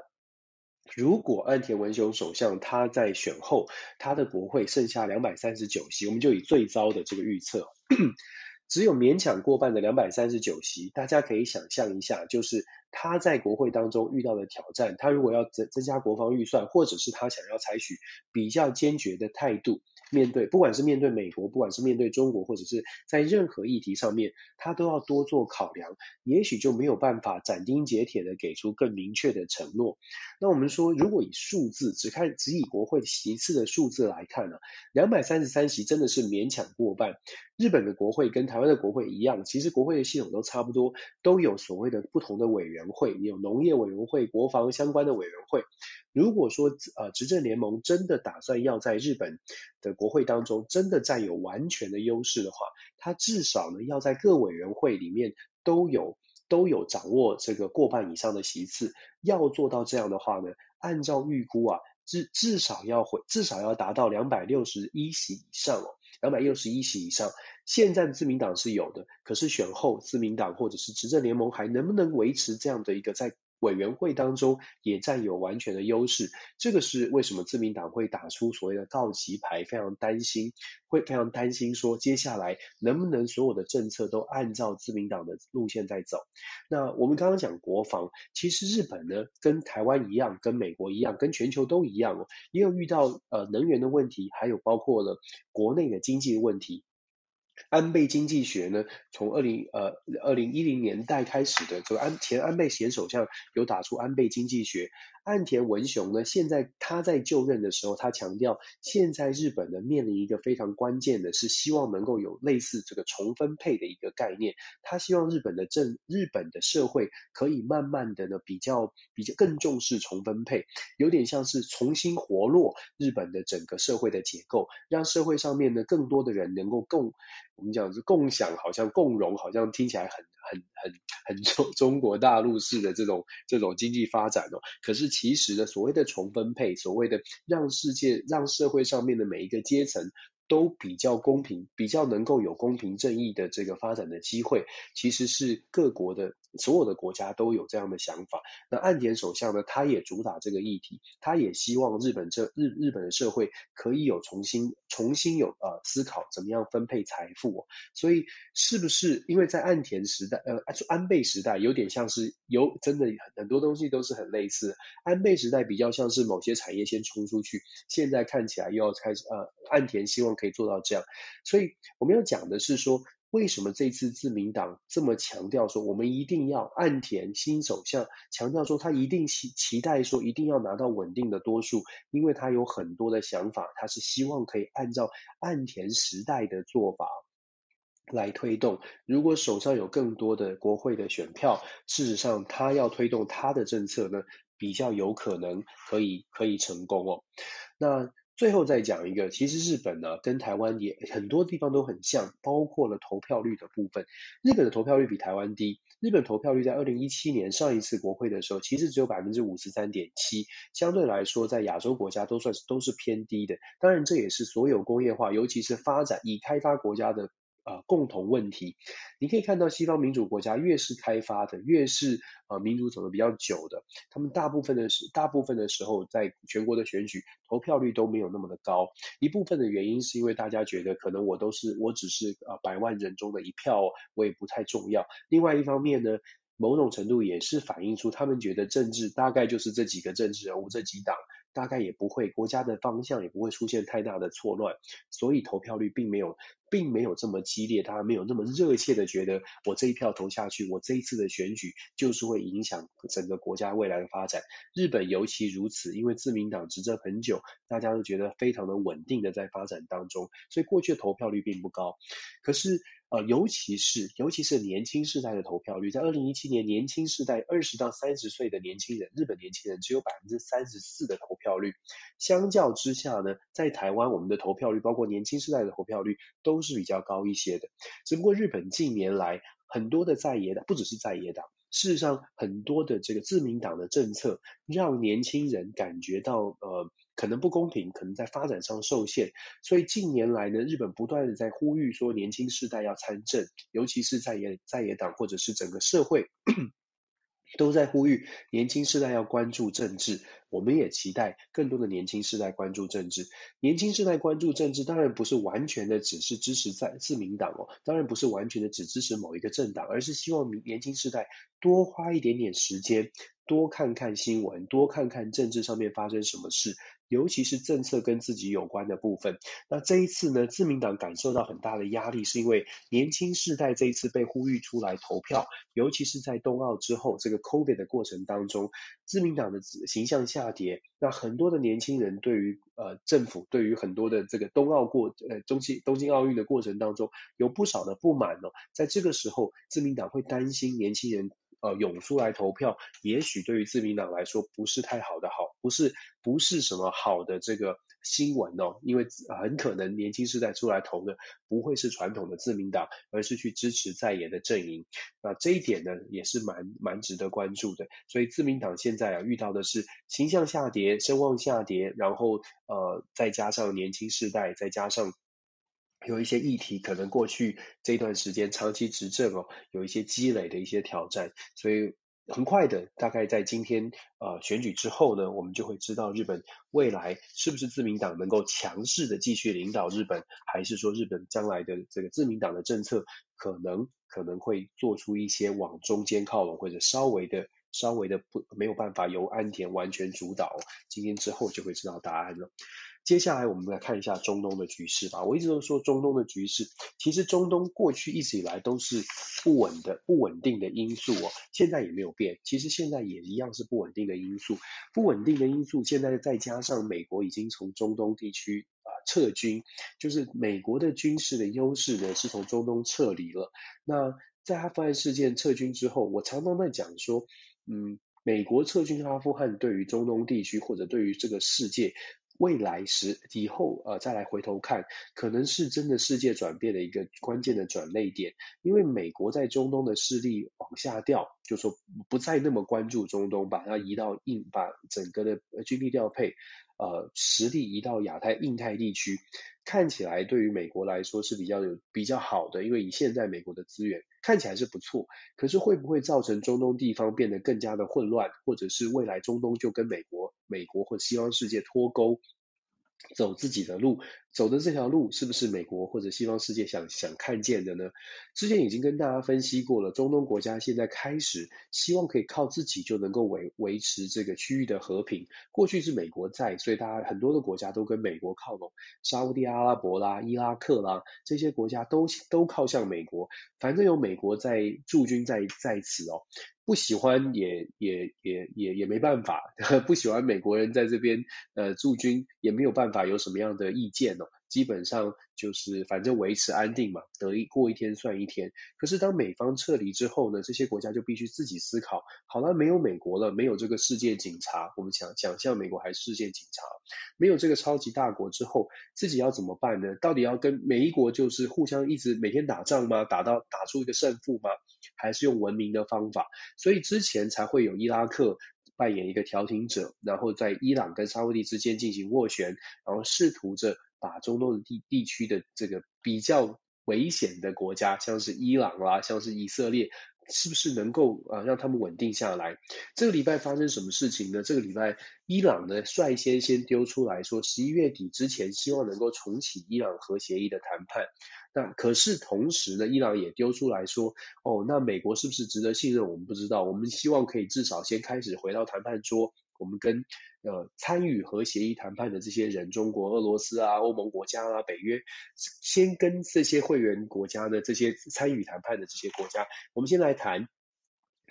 如果岸田文雄首相他在选后，他的国会剩下两百三十九席，我们就以最糟的这个预测，只有勉强过半的两百三十九席，大家可以想象一下，就是他在国会当中遇到的挑战，他如果要增增加国防预算，或者是他想要采取比较坚决的态度。面对不管是面对美国，不管是面对中国，或者是在任何议题上面，他都要多做考量，也许就没有办法斩钉截铁的给出更明确的承诺。那我们说，如果以数字只看只以国会席次的数字来看呢，两百三十三席真的是勉强过半。日本的国会跟台湾的国会一样，其实国会的系统都差不多，都有所谓的不同的委员会，有农业委员会、国防相关的委员会。如果说呃执政联盟真的打算要在日本的国会当中真的占有完全的优势的话，他至少呢要在各委员会里面都有都有掌握这个过半以上的席次。要做到这样的话呢，按照预估啊，至至少要会至少要达到两百六十一席以上哦，两百六十一席以上。现在的自民党是有的，可是选后自民党或者是执政联盟还能不能维持这样的一个在委员会当中也占有完全的优势，这个是为什么自民党会打出所谓的告急牌，非常担心，会非常担心说接下来能不能所有的政策都按照自民党的路线在走。那我们刚刚讲国防，其实日本呢跟台湾一样，跟美国一样，跟全球都一样哦，也有遇到呃能源的问题，还有包括了国内的经济的问题。安倍经济学呢，从二零呃二零一零年代开始的，这个安前安倍前首相有打出安倍经济学。岸田文雄呢，现在他在就任的时候，他强调，现在日本呢面临一个非常关键的是，希望能够有类似这个重分配的一个概念。他希望日本的政日本的社会可以慢慢的呢比较比较更重视重分配，有点像是重新活络日本的整个社会的结构，让社会上面呢更多的人能够共我们讲是共享，好像共荣，好像听起来很。很很很中中国大陆式的这种这种经济发展哦，可是其实呢，所谓的重分配，所谓的让世界让社会上面的每一个阶层。都比较公平，比较能够有公平正义的这个发展的机会，其实是各国的所有的国家都有这样的想法。那岸田首相呢，他也主打这个议题，他也希望日本这日日本的社会可以有重新重新有呃思考怎么样分配财富。所以是不是因为在岸田时代呃就安倍时代有点像是有真的很多东西都是很类似，安倍时代比较像是某些产业先冲出去，现在看起来又要开始呃岸田希望。可以做到这样，所以我们要讲的是说，为什么这次自民党这么强调说，我们一定要岸田新首相强调说，他一定期期待说，一定要拿到稳定的多数，因为他有很多的想法，他是希望可以按照岸田时代的做法来推动。如果手上有更多的国会的选票，事实上他要推动他的政策呢，比较有可能可以可以成功哦。那。最后再讲一个，其实日本呢跟台湾也很多地方都很像，包括了投票率的部分。日本的投票率比台湾低，日本投票率在二零一七年上一次国会的时候，其实只有百分之五十三点七，相对来说在亚洲国家都算是都是偏低的。当然这也是所有工业化，尤其是发展已开发国家的。呃，共同问题，你可以看到西方民主国家越是开发的，越是呃民主走得比较久的，他们大部分的时大部分的时候，在全国的选举投票率都没有那么的高。一部分的原因是因为大家觉得可能我都是我只是呃百万人中的一票，我也不太重要。另外一方面呢，某种程度也是反映出他们觉得政治大概就是这几个政治人物这几党。大概也不会，国家的方向也不会出现太大的错乱，所以投票率并没有，并没有这么激烈，大家没有那么热切的觉得我这一票投下去，我这一次的选举就是会影响整个国家未来的发展。日本尤其如此，因为自民党执政很久，大家都觉得非常的稳定的在发展当中，所以过去的投票率并不高。可是，呃，尤其是尤其是年轻世代的投票率，在二零一七年，年轻世代二十到三十岁的年轻人，日本年轻人只有百分之三十四的投票率。相较之下呢，在台湾，我们的投票率，包括年轻世代的投票率，都都是比较高一些的。只不过日本近年来很多的在野党，不只是在野党，事实上很多的这个自民党的政策，让年轻人感觉到呃。可能不公平，可能在发展上受限，所以近年来呢，日本不断的在呼吁说年轻世代要参政，尤其是在野在野党或者是整个社会都在呼吁年轻世代要关注政治，我们也期待更多的年轻世代关注政治。年轻世代关注政治，当然不是完全的只是支持在自民党哦，当然不是完全的只支持某一个政党，而是希望年轻世代多花一点点时间，多看看新闻，多看看政治上面发生什么事。尤其是政策跟自己有关的部分。那这一次呢，自民党感受到很大的压力，是因为年轻世代这一次被呼吁出来投票，尤其是在冬奥之后这个 COVID 的过程当中，自民党的形象下跌。那很多的年轻人对于呃政府，对于很多的这个冬奥过呃东京东京奥运的过程当中，有不少的不满哦。在这个时候，自民党会担心年轻人。呃，涌出来投票，也许对于自民党来说不是太好的好，不是不是什么好的这个新闻哦，因为很可能年轻世代出来投的不会是传统的自民党，而是去支持在野的阵营。那这一点呢，也是蛮蛮值得关注的。所以自民党现在啊遇到的是形象下跌、声望下跌，然后呃再加上年轻世代，再加上。有一些议题可能过去这段时间长期执政哦，有一些积累的一些挑战，所以很快的，大概在今天呃选举之后呢，我们就会知道日本未来是不是自民党能够强势的继续领导日本，还是说日本将来的这个自民党的政策可能可能会做出一些往中间靠拢，或者稍微的稍微的不没有办法由安田完全主导，今天之后就会知道答案了。接下来我们来看一下中东的局势吧。我一直都说中东的局势，其实中东过去一直以来都是不稳的、不稳定的因素哦，现在也没有变。其实现在也一样是不稳定的因素，不稳定的因素现在再加上美国已经从中东地区啊撤军，就是美国的军事的优势呢是从中东撤离了。那在阿富汗事件撤军之后，我常常在讲说，嗯，美国撤军阿富汗对于中东地区或者对于这个世界。未来时以后呃再来回头看，可能是真的世界转变的一个关键的转捩点，因为美国在中东的势力往下掉，就说不再那么关注中东，把它移到印，把整个的军力调配。呃，实力移到亚太、印太地区，看起来对于美国来说是比较有比较好的，因为以现在美国的资源看起来是不错。可是会不会造成中东地方变得更加的混乱，或者是未来中东就跟美国、美国或西方世界脱钩？走自己的路，走的这条路是不是美国或者西方世界想想看见的呢？之前已经跟大家分析过了，中东国家现在开始希望可以靠自己就能够维维持这个区域的和平。过去是美国在，所以大家很多的国家都跟美国靠拢，沙乌地阿拉伯啦、伊拉克啦这些国家都都靠向美国，反正有美国在驻军在在此哦。不喜欢也也也也也没办法，不喜欢美国人在这边呃驻军也没有办法有什么样的意见基本上就是反正维持安定嘛，得一过一天算一天。可是当美方撤离之后呢，这些国家就必须自己思考，好了，没有美国了，没有这个世界警察，我们想想象美国还是世界警察，没有这个超级大国之后，自己要怎么办呢？到底要跟每一国就是互相一直每天打仗吗？打到打出一个胜负吗？还是用文明的方法？所以之前才会有伊拉克扮演一个调停者，然后在伊朗跟沙乌地之间进行斡旋，然后试图着。把中东的地地区的这个比较危险的国家，像是伊朗啦，像是以色列，是不是能够啊让他们稳定下来？这个礼拜发生什么事情呢？这个礼拜伊朗呢率先先丢出来说，十一月底之前希望能够重启伊朗核协议的谈判。那可是同时呢，伊朗也丢出来说，哦，那美国是不是值得信任？我们不知道。我们希望可以至少先开始回到谈判桌。我们跟呃参与核协议谈判的这些人，中国、俄罗斯啊、欧盟国家啊、北约，先跟这些会员国家的这些参与谈判的这些国家，我们先来谈，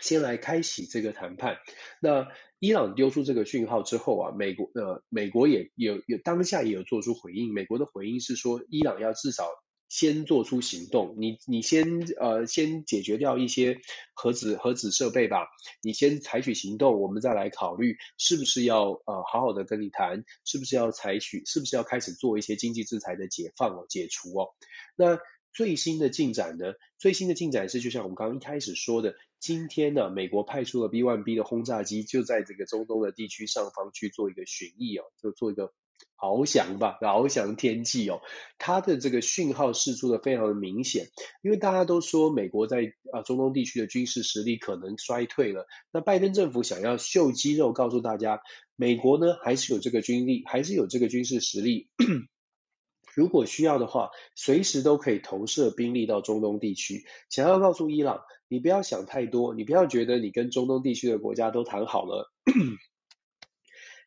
先来开启这个谈判。那伊朗丢出这个讯号之后啊，美国呃美国也有有当下也有做出回应，美国的回应是说，伊朗要至少。先做出行动，你你先呃先解决掉一些核子核子设备吧，你先采取行动，我们再来考虑是不是要呃好好的跟你谈，是不是要采取，是不是要开始做一些经济制裁的解放哦，解除哦。那最新的进展呢？最新的进展是，就像我们刚刚一开始说的，今天呢，美国派出了 B-1B 的轰炸机，就在这个中东的地区上方去做一个巡弋哦，就做一个翱翔吧，翱翔天际哦，它的这个讯号释出的非常的明显，因为大家都说美国在啊中东地区的军事实力可能衰退了，那拜登政府想要秀肌肉，告诉大家，美国呢还是有这个军力，还是有这个军事实力，如果需要的话，随时都可以投射兵力到中东地区，想要告诉伊朗，你不要想太多，你不要觉得你跟中东地区的国家都谈好了。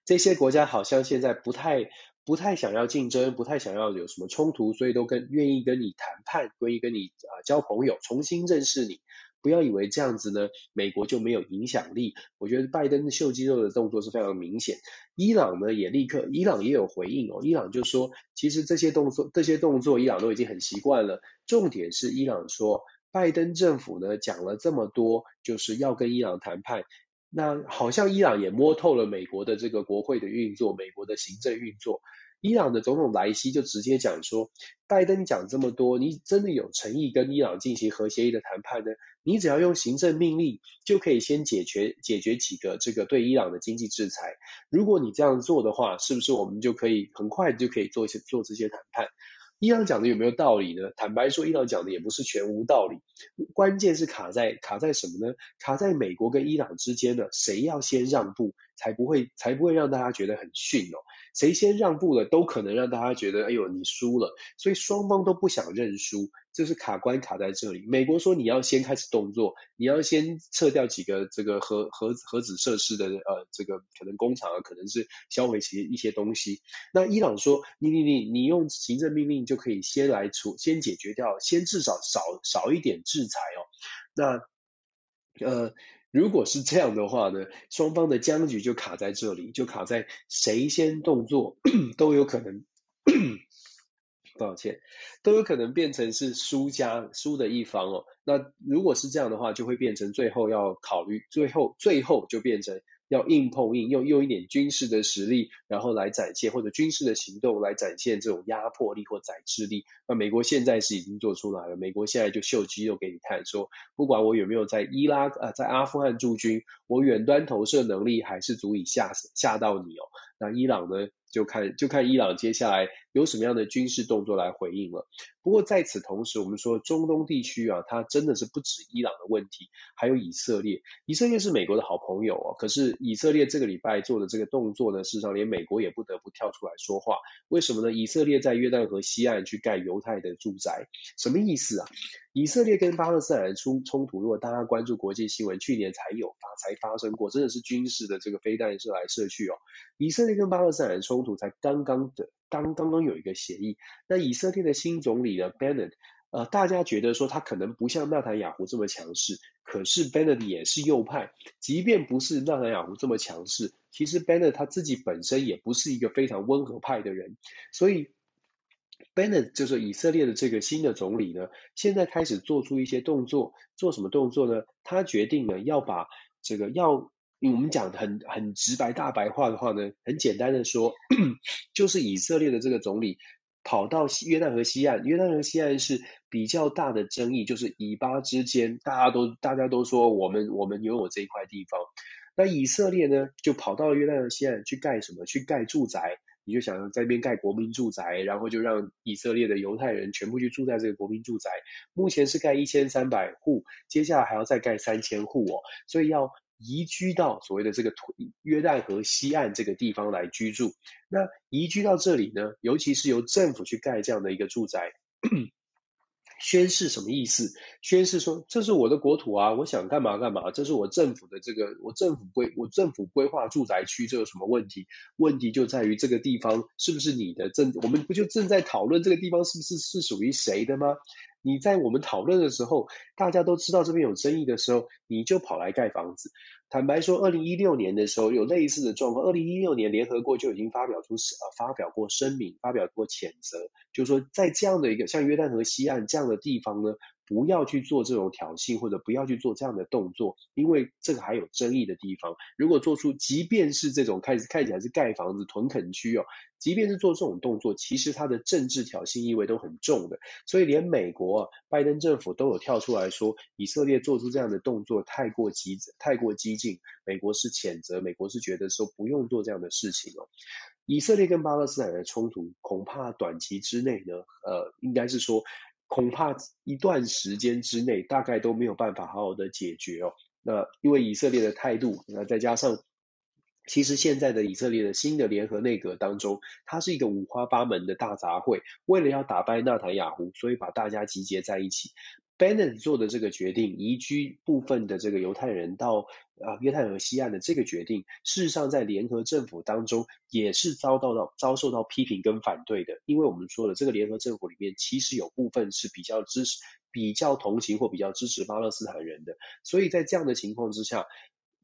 这些国家好像现在不太不太想要竞争，不太想要有什么冲突，所以都跟愿意跟你谈判，愿意跟你啊、交朋友，重新认识你。不要以为这样子呢，美国就没有影响力。我觉得拜登秀肌肉的动作是非常明显。伊朗呢也立刻，伊朗也有回应哦。伊朗就说，其实这些动作这些动作，伊朗都已经很习惯了。重点是伊朗说，拜登政府呢讲了这么多，就是要跟伊朗谈判。那好像伊朗也摸透了美国的这个国会的运作，美国的行政运作。伊朗的总统莱西就直接讲说，拜登讲这么多，你真的有诚意跟伊朗进行核协议的谈判呢？你只要用行政命令就可以先解决解决几个这个对伊朗的经济制裁。如果你这样做的话，是不是我们就可以很快就可以做一些做这些谈判？伊朗讲的有没有道理呢？坦白说，伊朗讲的也不是全无道理。关键是卡在卡在什么呢？卡在美国跟伊朗之间呢？谁要先让步，才不会才不会让大家觉得很逊哦。谁先让步了，都可能让大家觉得，哎呦，你输了。所以双方都不想认输。就是卡关卡在这里，美国说你要先开始动作，你要先撤掉几个这个核核核子设施的呃这个可能工厂啊，可能是销毁其一些东西。那伊朗说你你你你用行政命令就可以先来处先解决掉，先至少少少一点制裁哦。那呃如果是这样的话呢，双方的僵局就卡在这里，就卡在谁先动作 都有可能。抱歉，都有可能变成是输家输的一方哦。那如果是这样的话，就会变成最后要考虑，最后最后就变成要硬碰硬，用用一点军事的实力，然后来展现或者军事的行动来展现这种压迫力或宰制力。那美国现在是已经做出来了，美国现在就秀肌肉给你看，说不管我有没有在伊拉啊、呃，在阿富汗驻军，我远端投射能力还是足以吓吓到你哦。那伊朗呢？就看就看伊朗接下来有什么样的军事动作来回应了。不过在此同时，我们说中东地区啊，它真的是不止伊朗的问题，还有以色列。以色列是美国的好朋友啊，可是以色列这个礼拜做的这个动作呢，事实上连美国也不得不跳出来说话。为什么呢？以色列在约旦河西岸去盖犹太的住宅，什么意思啊？以色列跟巴勒斯坦人冲冲突，如果大家关注国际新闻，去年才有发才发生过，真的是军事的这个飞弹射来射去哦。以色列跟巴勒斯坦人冲突才刚刚的刚刚刚有一个协议，那以色列的新总理呢，Bennett，呃，大家觉得说他可能不像纳坦雅胡这么强势，可是 Bennett 也是右派，即便不是纳坦雅胡这么强势，其实 Bennett 他自己本身也不是一个非常温和派的人，所以。Bennett 就是以色列的这个新的总理呢，现在开始做出一些动作，做什么动作呢？他决定呢要把这个要，我们讲很很直白大白话的话呢，很简单的说，就是以色列的这个总理跑到约旦河西岸，约旦河西岸是比较大的争议，就是以巴之间，大家都大家都说我们我们拥有这一块地方，那以色列呢就跑到约旦河西岸去盖什么？去盖住宅。你就想在那边盖国民住宅，然后就让以色列的犹太人全部去住在这个国民住宅。目前是盖一千三百户，接下来还要再盖三千户哦，所以要移居到所谓的这个约旦河西岸这个地方来居住。那移居到这里呢，尤其是由政府去盖这样的一个住宅。宣誓什么意思？宣誓说，这是我的国土啊，我想干嘛干嘛，这是我政府的这个，我政府规我政府规划住宅区，这有什么问题？问题就在于这个地方是不是你的？正我们不就正在讨论这个地方是不是是属于谁的吗？你在我们讨论的时候，大家都知道这边有争议的时候，你就跑来盖房子。坦白说，二零一六年的时候有类似的状况。二零一六年联合国就已经发表出呃发表过声明，发表过谴责，就是说在这样的一个像约旦河西岸这样的地方呢。不要去做这种挑衅，或者不要去做这样的动作，因为这个还有争议的地方。如果做出，即便是这种看看起来是盖房子屯垦区哦，即便是做这种动作，其实它的政治挑衅意味都很重的。所以连美国，拜登政府都有跳出来说，以色列做出这样的动作太过激太过激进，美国是谴责，美国是觉得说不用做这样的事情哦。以色列跟巴勒斯坦的冲突，恐怕短期之内呢，呃，应该是说，恐怕一段时间之内，大概都没有办法好好的解决哦。那因为以色列的态度，那再加上。其实现在的以色列的新的联合内阁当中，它是一个五花八门的大杂烩。为了要打败纳坦雅胡，所以把大家集结在一起。Bennett 做的这个决定，移居部分的这个犹太人到啊约旦河西岸的这个决定，事实上在联合政府当中也是遭到到遭受到批评跟反对的。因为我们说了，这个联合政府里面其实有部分是比较支持、比较同情或比较支持巴勒斯坦人的。所以在这样的情况之下。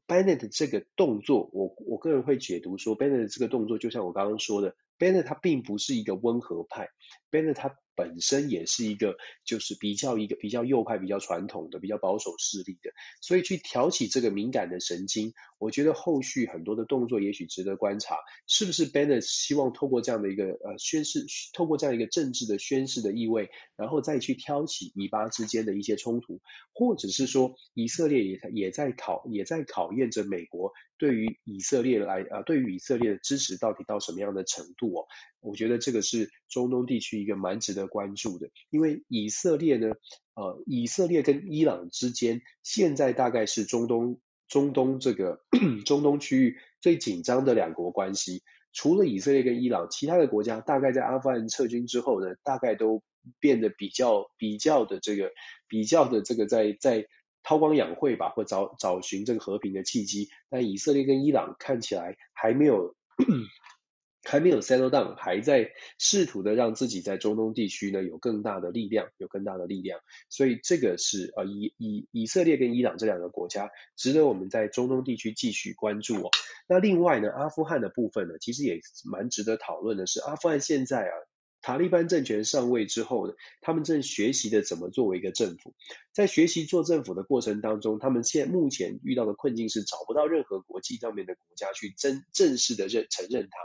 Bennett 这个动作，我我个人会解读说，Bennett 这个动作就像我刚刚说的，Bennett 他并不是一个温和派 Bennet 他。本身也是一个，就是比较一个比较右派、比较传统的、比较保守势力的，所以去挑起这个敏感的神经，我觉得后续很多的动作也许值得观察，是不是 Bennet 希望透过这样的一个呃宣誓，透过这样一个政治的宣誓的意味，然后再去挑起以巴之间的一些冲突，或者是说以色列也也在考也在考验着美国对于以色列来啊、对于以色列的支持到底到什么样的程度哦？我觉得这个是中东地区一个蛮值得关注的，因为以色列呢，呃，以色列跟伊朗之间现在大概是中东中东这个 中东区域最紧张的两国关系。除了以色列跟伊朗，其他的国家大概在阿富汗撤军之后呢，大概都变得比较比较的这个比较的这个在在韬光养晦吧，或找找寻这个和平的契机。但以色列跟伊朗看起来还没有。还没有 settle down，还在试图的让自己在中东地区呢有更大的力量，有更大的力量。所以这个是呃以以以色列跟伊朗这两个国家值得我们在中东地区继续关注哦。那另外呢，阿富汗的部分呢，其实也蛮值得讨论的是，阿富汗现在啊，塔利班政权上位之后呢，他们正学习的怎么作为一个政府。在学习做政府的过程当中，他们现目前遇到的困境是找不到任何国际上面的国家去真正式的认承认它。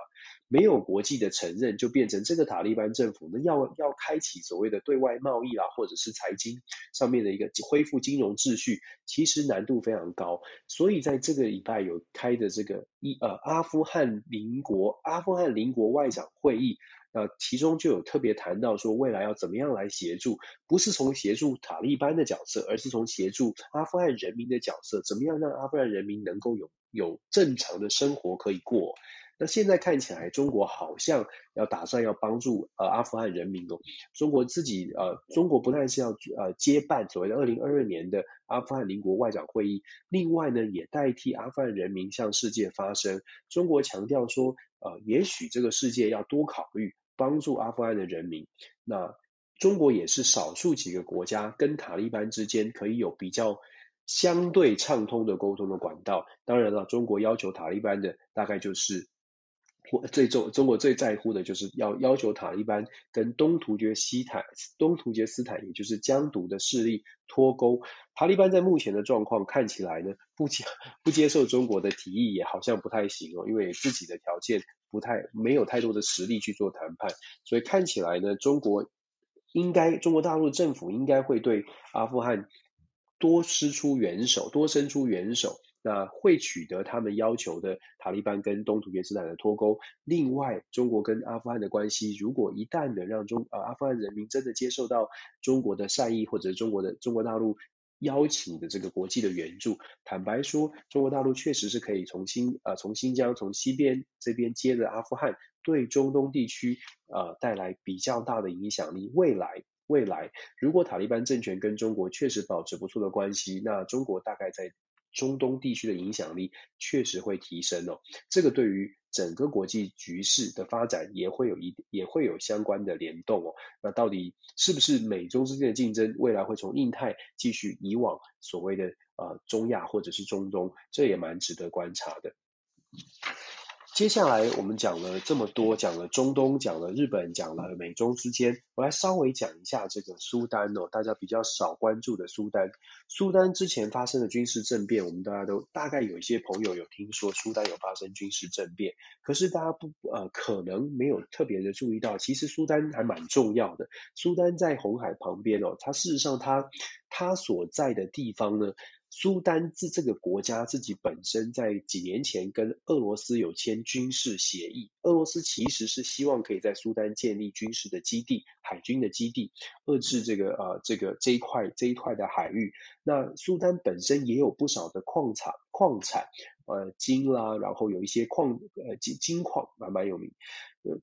没有国际的承认，就变成这个塔利班政府呢，要要开启所谓的对外贸易啦，或者是财经上面的一个恢复金融秩序，其实难度非常高。所以在这个礼拜有开的这个一呃阿富汗邻国阿富汗邻国外长会议，呃，其中就有特别谈到说，未来要怎么样来协助，不是从协助塔利班的角色，而是从协助阿富汗人民的角色，怎么样让阿富汗人民能够有有正常的生活可以过。那现在看起来，中国好像要打算要帮助呃阿富汗人民哦。中国自己呃，中国不但是要呃接办所谓的二零二二年的阿富汗邻国外长会议，另外呢也代替阿富汗人民向世界发声。中国强调说，呃，也许这个世界要多考虑帮助阿富汗的人民。那中国也是少数几个国家跟塔利班之间可以有比较相对畅通的沟通的管道。当然了，中国要求塔利班的大概就是。最重中国最在乎的就是要要求塔利班跟东突厥西坦东突厥斯坦，也就是疆独的势力脱钩。塔利班在目前的状况看起来呢，不接不接受中国的提议也好像不太行哦，因为自己的条件不太没有太多的实力去做谈判，所以看起来呢，中国应该中国大陆政府应该会对阿富汗多施出援手，多伸出援手。那会取得他们要求的塔利班跟东突厥斯坦的脱钩。另外，中国跟阿富汗的关系，如果一旦能让中呃阿富汗人民真的接受到中国的善意，或者中国的中国大陆邀请的这个国际的援助，坦白说，中国大陆确实是可以从新呃从新疆从西边这边接着阿富汗，对中东地区呃带来比较大的影响力。未来未来，如果塔利班政权跟中国确实保持不错的关系，那中国大概在。中东地区的影响力确实会提升哦，这个对于整个国际局势的发展也会有一也会有相关的联动哦。那到底是不是美中之间的竞争未来会从印太继续移往所谓的呃中亚或者是中东，这也蛮值得观察的。接下来我们讲了这么多，讲了中东，讲了日本，讲了美中之间，我来稍微讲一下这个苏丹哦，大家比较少关注的苏丹。苏丹之前发生的军事政变，我们大家都大概有一些朋友有听说苏丹有发生军事政变，可是大家不呃可能没有特别的注意到，其实苏丹还蛮重要的。苏丹在红海旁边哦，它事实上它它所在的地方呢。苏丹自这个国家自己本身在几年前跟俄罗斯有签军事协议，俄罗斯其实是希望可以在苏丹建立军事的基地、海军的基地，遏制这个呃这个这一块这一块的海域。那苏丹本身也有不少的矿产矿产，呃金啦，然后有一些矿呃金金矿蛮蛮有名。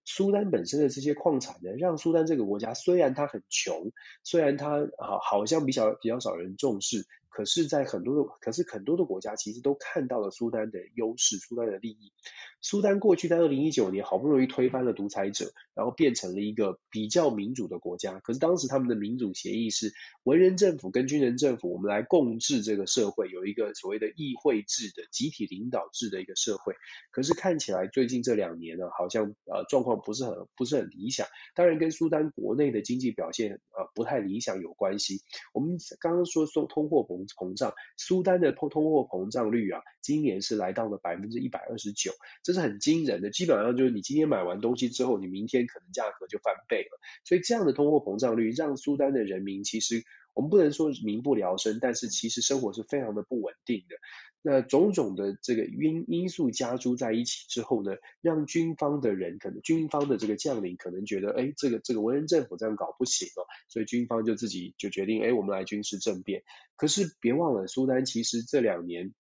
苏丹本身的这些矿产呢，让苏丹这个国家虽然它很穷，虽然它好好像比较比较少人重视，可是，在很多的可是很多的国家其实都看到了苏丹的优势，苏丹的利益。苏丹过去在二零一九年好不容易推翻了独裁者，然后变成了一个比较民主的国家。可是当时他们的民主协议是文人政府跟军人政府，我们来共治这个社会，有一个所谓的议会制的集体领导制的一个社会。可是看起来最近这两年呢，好像呃状况不是很不是很理想。当然跟苏丹国内的经济表现呃不太理想有关系。我们刚刚说说通货膨膨胀，苏丹的通通货膨胀率啊，今年是来到了百分之一百二十九。这是很惊人的，基本上就是你今天买完东西之后，你明天可能价格就翻倍了。所以这样的通货膨胀率让苏丹的人民其实我们不能说民不聊生，但是其实生活是非常的不稳定的。那种种的这个因因素加诸在一起之后呢，让军方的人可能军方的这个将领可能觉得，哎，这个这个文人政府这样搞不行哦，所以军方就自己就决定，哎，我们来军事政变。可是别忘了，苏丹其实这两年。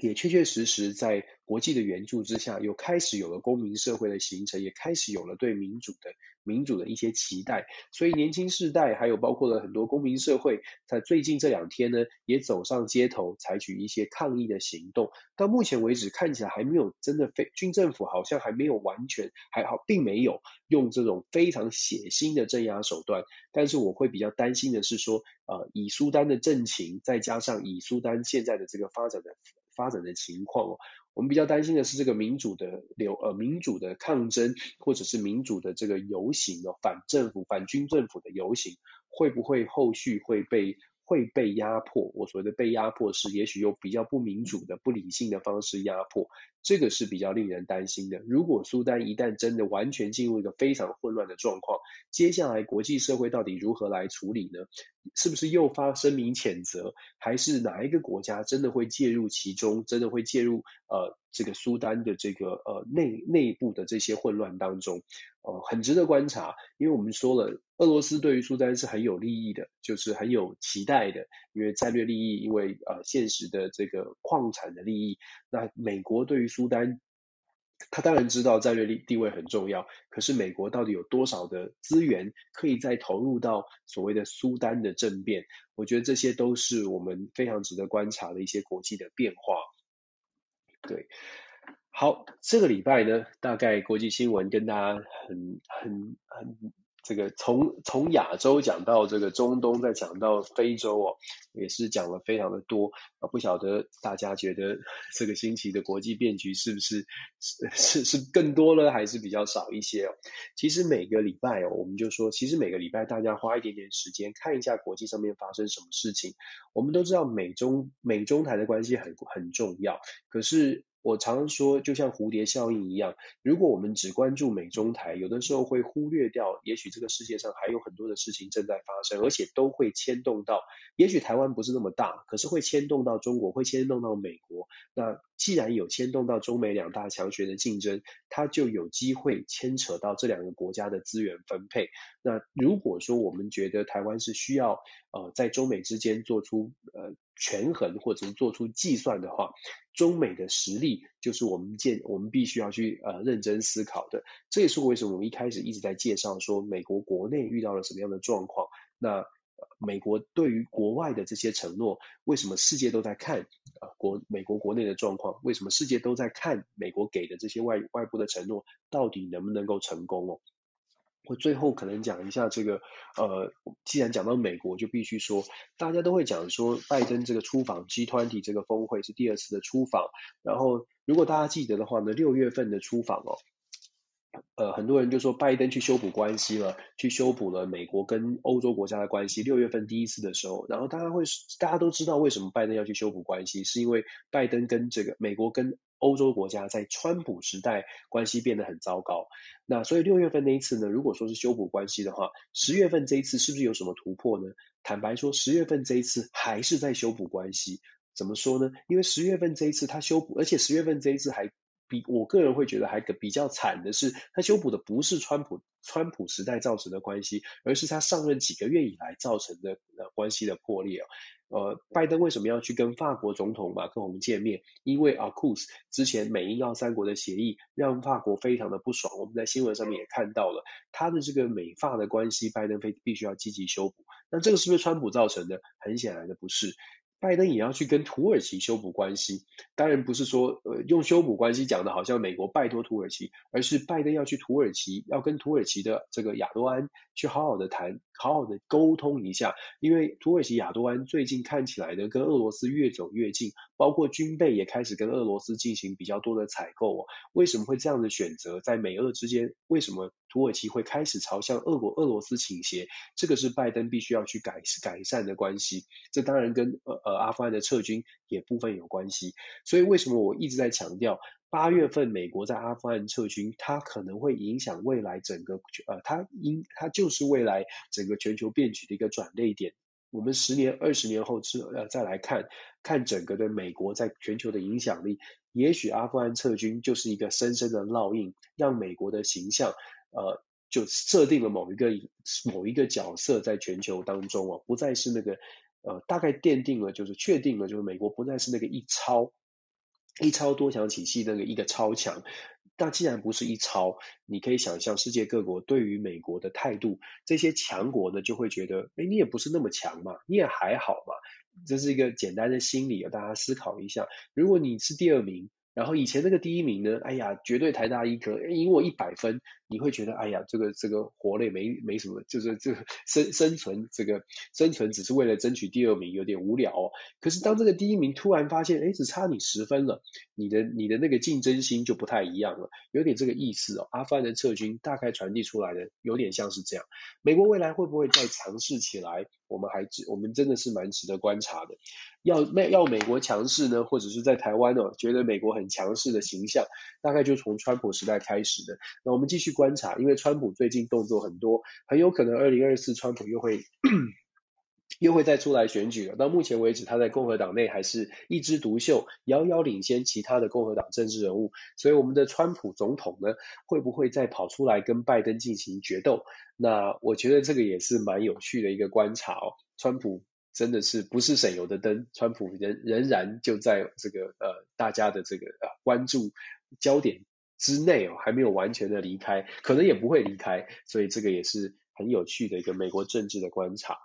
也确确实实在国际的援助之下，又开始有了公民社会的形成，也开始有了对民主的民主的一些期待。所以年轻世代还有包括了很多公民社会，在最近这两天呢，也走上街头，采取一些抗议的行动。到目前为止，看起来还没有真的非军政府好像还没有完全还好，并没有用这种非常血腥的镇压手段。但是我会比较担心的是说，呃，以苏丹的政情，再加上以苏丹现在的这个发展的。发展的情况哦，我们比较担心的是这个民主的流呃民主的抗争，或者是民主的这个游行哦，反政府反军政府的游行，会不会后续会被？会被压迫，我所谓的被压迫是，也许用比较不民主的、不理性的方式压迫，这个是比较令人担心的。如果苏丹一旦真的完全进入一个非常混乱的状况，接下来国际社会到底如何来处理呢？是不是又发声明谴责，还是哪一个国家真的会介入其中，真的会介入呃这个苏丹的这个呃内内部的这些混乱当中？呃，很值得观察，因为我们说了。俄罗斯对于苏丹是很有利益的，就是很有期待的，因为战略利益，因为呃现实的这个矿产的利益。那美国对于苏丹，他当然知道战略地位很重要，可是美国到底有多少的资源可以再投入到所谓的苏丹的政变？我觉得这些都是我们非常值得观察的一些国际的变化。对，好，这个礼拜呢，大概国际新闻跟大家很很很。这个从从亚洲讲到这个中东，再讲到非洲哦，也是讲了非常的多啊。不晓得大家觉得这个星期的国际变局是不是是是是更多了，还是比较少一些哦？其实每个礼拜哦，我们就说，其实每个礼拜大家花一点点时间看一下国际上面发生什么事情。我们都知道美中美中台的关系很很重要，可是。我常说，就像蝴蝶效应一样，如果我们只关注美中台，有的时候会忽略掉，也许这个世界上还有很多的事情正在发生，而且都会牵动到，也许台湾不是那么大，可是会牵动到中国，会牵动到美国。那既然有牵动到中美两大强权的竞争，它就有机会牵扯到这两个国家的资源分配。那如果说我们觉得台湾是需要呃在中美之间做出呃权衡或者是做出计算的话，中美的实力就是我们见我们必须要去呃认真思考的。这也是为什么我们一开始一直在介绍说美国国内遇到了什么样的状况。那美国对于国外的这些承诺，为什么世界都在看啊？国美国国内的状况，为什么世界都在看美国给的这些外外部的承诺，到底能不能够成功哦？我最后可能讲一下这个，呃，既然讲到美国，就必须说，大家都会讲说，拜登这个出访 G20 这个峰会是第二次的出访，然后如果大家记得的话呢，六月份的出访哦。呃，很多人就说拜登去修补关系了，去修补了美国跟欧洲国家的关系。六月份第一次的时候，然后大家会，大家都知道为什么拜登要去修补关系，是因为拜登跟这个美国跟欧洲国家在川普时代关系变得很糟糕。那所以六月份那一次呢，如果说是修补关系的话，十月份这一次是不是有什么突破呢？坦白说，十月份这一次还是在修补关系。怎么说呢？因为十月份这一次他修补，而且十月份这一次还。我个人会觉得还比较惨的是，他修补的不是川普川普时代造成的关系，而是他上任几个月以来造成的呃关系的破裂。呃，拜登为什么要去跟法国总统马克龙见面？因为 AUKUS 之前美英澳三国的协议让法国非常的不爽。我们在新闻上面也看到了他的这个美法的关系，拜登非必须要积极修补。那这个是不是川普造成的？很显然的不是。拜登也要去跟土耳其修补关系，当然不是说呃用修补关系讲的好像美国拜托土耳其，而是拜登要去土耳其，要跟土耳其的这个亚多安去好好的谈，好好的沟通一下，因为土耳其亚多安最近看起来呢跟俄罗斯越走越近，包括军备也开始跟俄罗斯进行比较多的采购哦。为什么会这样的选择？在美俄之间，为什么土耳其会开始朝向俄国俄罗斯倾斜？这个是拜登必须要去改改善的关系。这当然跟呃。阿富汗的撤军也部分有关系，所以为什么我一直在强调，八月份美国在阿富汗撤军，它可能会影响未来整个呃，它因它就是未来整个全球变局的一个转捩点。我们十年、二十年后之呃再来看看整个的美国在全球的影响力，也许阿富汗撤军就是一个深深的烙印，让美国的形象呃就设定了某一个某一个角色在全球当中哦，不再是那个。呃，大概奠定了，就是确定了，就是美国不再是那个一超一超多强体系那个一个超强。但既然不是一超，你可以想象世界各国对于美国的态度，这些强国呢就会觉得，哎，你也不是那么强嘛，你也还好嘛。这是一个简单的心理啊，大家思考一下。如果你是第二名，然后以前那个第一名呢，哎呀，绝对台大医科，赢我一百分。你会觉得，哎呀，这个这个活了也没没什么，就是 这个生生存这个生存只是为了争取第二名，有点无聊哦。可是当这个第一名突然发现，哎，只差你十分了，你的你的那个竞争心就不太一样了，有点这个意思哦。阿富汗的撤军大概传递出来的有点像是这样，美国未来会不会再尝试起来？我们还值，我们真的是蛮值得观察的。要美要美国强势呢，或者是在台湾哦，觉得美国很强势的形象，大概就从川普时代开始的。那我们继续观。察，因为川普最近动作很多，很有可能二零二四川普又会又会再出来选举了。到目前为止，他在共和党内还是一枝独秀，遥遥领先其他的共和党政治人物。所以，我们的川普总统呢，会不会再跑出来跟拜登进行决斗？那我觉得这个也是蛮有趣的一个观察哦。川普真的是不是省油的灯，川普仍仍然就在这个呃大家的这个呃关注焦点之内哦，还没有完全的离开，可能也不会离开，所以这个也是很有趣的一个美国政治的观察。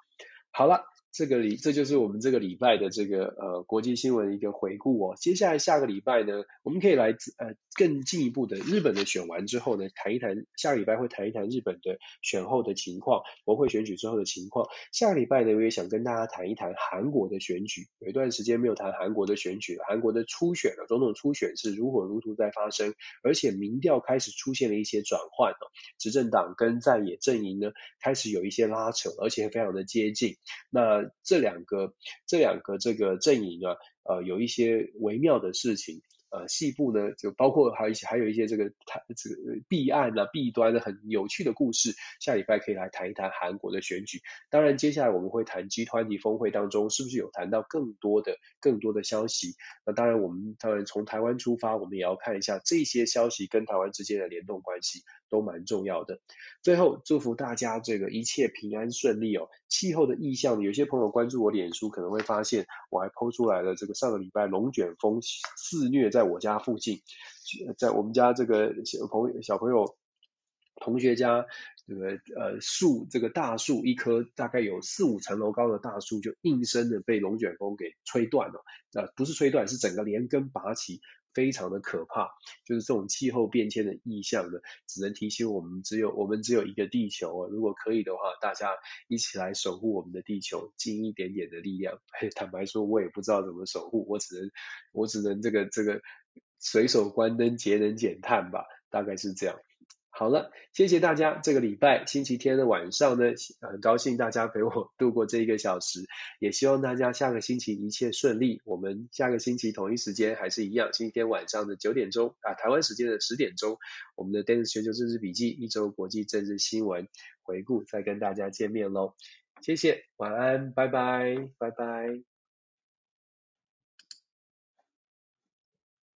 好了。这个礼，这就是我们这个礼拜的这个呃国际新闻的一个回顾哦。接下来下个礼拜呢，我们可以来呃更进一步的日本的选完之后呢，谈一谈下个礼拜会谈一谈日本的选后的情况，国会选举之后的情况。下个礼拜呢，我也想跟大家谈一谈韩国的选举。有一段时间没有谈韩国的选举，韩国的初选了，总统初选是如火如荼在发生，而且民调开始出现了一些转换哦，执政党跟在野阵营呢开始有一些拉扯，而且非常的接近。那这两个这两个这个阵营啊，呃，有一些微妙的事情，呃，细部呢就包括还有一些还有一些这个谈这个弊案啊、弊端的很有趣的故事，下礼拜可以来谈一谈韩国的选举。当然，接下来我们会谈 G20 峰会当中是不是有谈到更多的更多的消息。那当然，我们当然从台湾出发，我们也要看一下这些消息跟台湾之间的联动关系。都蛮重要的。最后祝福大家这个一切平安顺利哦。气候的意向，有些朋友关注我脸书可能会发现，我还 po 出来了这个上个礼拜龙卷风肆虐在在我家附近，在我们家这个小朋友小朋友同学家这个呃树这个大树一棵大概有四五层楼高的大树就应声的被龙卷风给吹断了，呃不是吹断是整个连根拔起。非常的可怕，就是这种气候变迁的意象呢，只能提醒我们，只有我们只有一个地球啊。如果可以的话，大家一起来守护我们的地球，尽一点点的力量。坦白说，我也不知道怎么守护，我只能我只能这个这个随手关灯，节能减碳吧，大概是这样。好了，谢谢大家。这个礼拜星期天的晚上呢，很高兴大家陪我度过这一个小时，也希望大家下个星期一切顺利。我们下个星期同一时间还是一样，星期天晚上的九点钟啊，台湾时间的十点钟，我们的 Dennis 全球政治笔记一周国际政治新闻回顾再跟大家见面喽。谢谢，晚安，拜拜，拜拜。